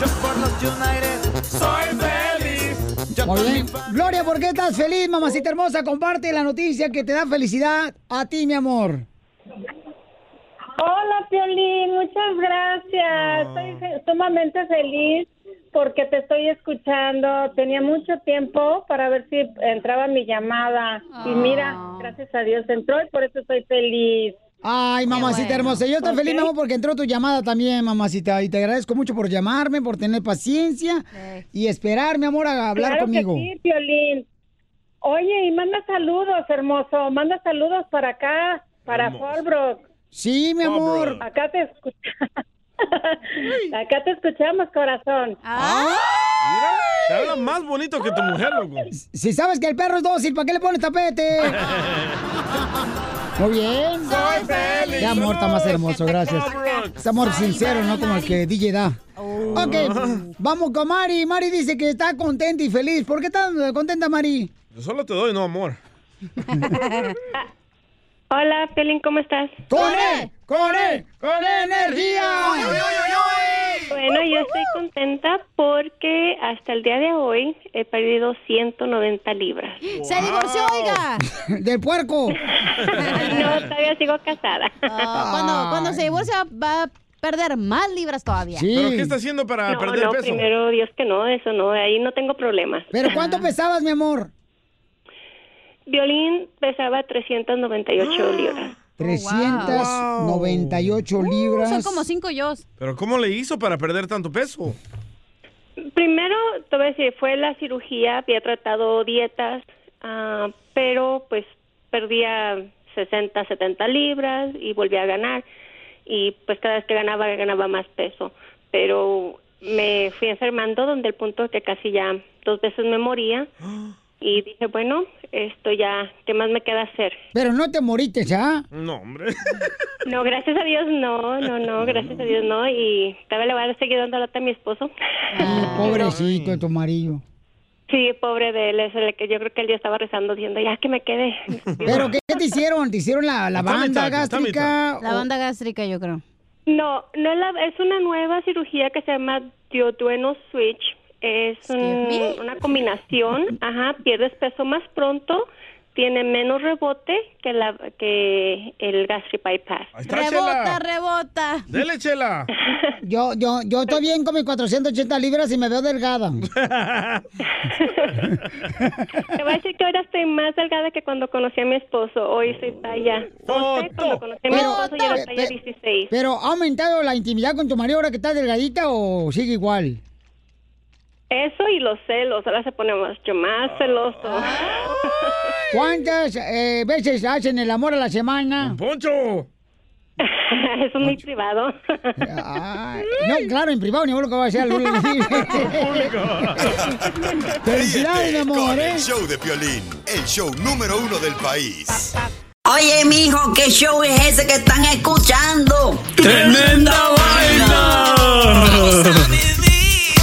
Speaker 9: Yo por los United soy feliz. Yo
Speaker 1: Muy bien. Gloria, ¿por qué estás feliz, mamacita hermosa? Comparte la noticia que te da felicidad a ti, mi amor.
Speaker 16: Hola, Piolín, muchas gracias. Estoy fe- sumamente feliz porque te estoy escuchando. Tenía mucho tiempo para ver si entraba mi llamada. Y mira, gracias a Dios entró y por eso estoy feliz.
Speaker 1: Ay, mamacita
Speaker 16: bueno.
Speaker 1: hermosa. Yo estoy feliz, mi amor, porque entró tu llamada también, mamacita. Y te agradezco mucho por llamarme, por tener paciencia y esperar, mi amor, a hablar
Speaker 16: claro
Speaker 1: conmigo.
Speaker 16: Que sí, Piolín. Oye, y manda saludos, hermoso. Manda saludos para acá, para Fallbrook.
Speaker 1: Sí, mi amor.
Speaker 16: Acá te escuchamos. acá te escuchamos, corazón.
Speaker 2: Mira, te habla más bonito que tu mujer, loco.
Speaker 1: Si sabes que el perro es dócil, ¿para qué le pones tapete? Muy bien.
Speaker 9: Soy feliz.
Speaker 1: Qué amor está más hermoso, gracias. Es amor sincero, no como el que DJ da. Ok, vamos con Mari. Mari dice que está contenta y feliz. ¿Por qué está contenta, Mari?
Speaker 2: Yo solo te doy, no amor.
Speaker 21: Hola, Pelín, ¿cómo estás?
Speaker 1: ¡Con él! ¡Con él! ¡Con energía!
Speaker 21: Bueno, yo estoy contenta porque hasta el día de hoy he perdido 190 libras.
Speaker 3: ¡Se divorció, oiga!
Speaker 1: ¡Del puerco!
Speaker 21: no, todavía sigo casada.
Speaker 3: Ah, cuando, cuando se divorcia va a perder más libras todavía.
Speaker 2: ¿Pero qué está haciendo para
Speaker 21: no,
Speaker 2: perder
Speaker 21: no,
Speaker 2: peso?
Speaker 21: primero Dios que no, eso no, ahí no tengo problemas.
Speaker 1: ¿Pero cuánto pesabas, mi amor?
Speaker 21: Violín pesaba 398 libras.
Speaker 1: 398 libras.
Speaker 3: Son como cinco yo.
Speaker 2: ¿Pero cómo le hizo para perder tanto peso?
Speaker 21: Primero, te voy a decir, fue la cirugía, había tratado dietas, ah, pero pues perdía 60, 70 libras y volvía a ganar. Y pues cada vez que ganaba, ganaba más peso. Pero me fui enfermando donde el punto que casi ya dos veces me moría. Y dije, bueno, esto ya, ¿qué más me queda hacer?
Speaker 1: Pero no te moriste, ¿ah?
Speaker 2: No, hombre.
Speaker 21: No, gracias a Dios no, no, no, gracias a Dios no. Y todavía le voy a seguir dando lata a mi esposo.
Speaker 1: Pobrecito de tu marido.
Speaker 21: Sí, pobre de él, es el que yo creo que él ya estaba rezando diciendo, ya que me quede.
Speaker 1: ¿Pero qué, te hicieron? ¿Te hicieron la, banda gástrica?
Speaker 3: La banda gástrica, yo creo.
Speaker 21: No, no es, la, es una nueva cirugía que se llama duodueno switch. Es un- una combinación, ajá, pierdes peso más pronto, tiene menos rebote que la que el gastric bypass.
Speaker 3: Rebota, rebota.
Speaker 2: Dele, chela.
Speaker 1: Yo, yo, yo estoy bien con mis 480 libras y me veo delgada.
Speaker 21: Te voy a decir que ahora estoy más delgada que cuando conocí a mi esposo. Hoy soy talla 11, cuando conocí a mi
Speaker 1: Pero-
Speaker 21: esposo ya era talla
Speaker 1: pe-
Speaker 21: 16.
Speaker 1: ¿Pero ha aumentado la intimidad con tu marido ahora que estás delgadita o sigue igual?
Speaker 21: Eso y los celos, ahora se pone mucho más celoso.
Speaker 1: ¿Cuántas eh, veces hacen el amor a la semana?
Speaker 2: ¡Poncho!
Speaker 21: Eso es muy privado.
Speaker 1: Ay, no, claro, en privado, ni modo que va a ser al Felicidades, mi amor,
Speaker 6: Con
Speaker 1: ¿eh?
Speaker 6: el show de Piolín, el show número uno del país.
Speaker 22: Oye, mijo, ¿qué show es ese que están escuchando?
Speaker 9: ¡Tremenda vaina!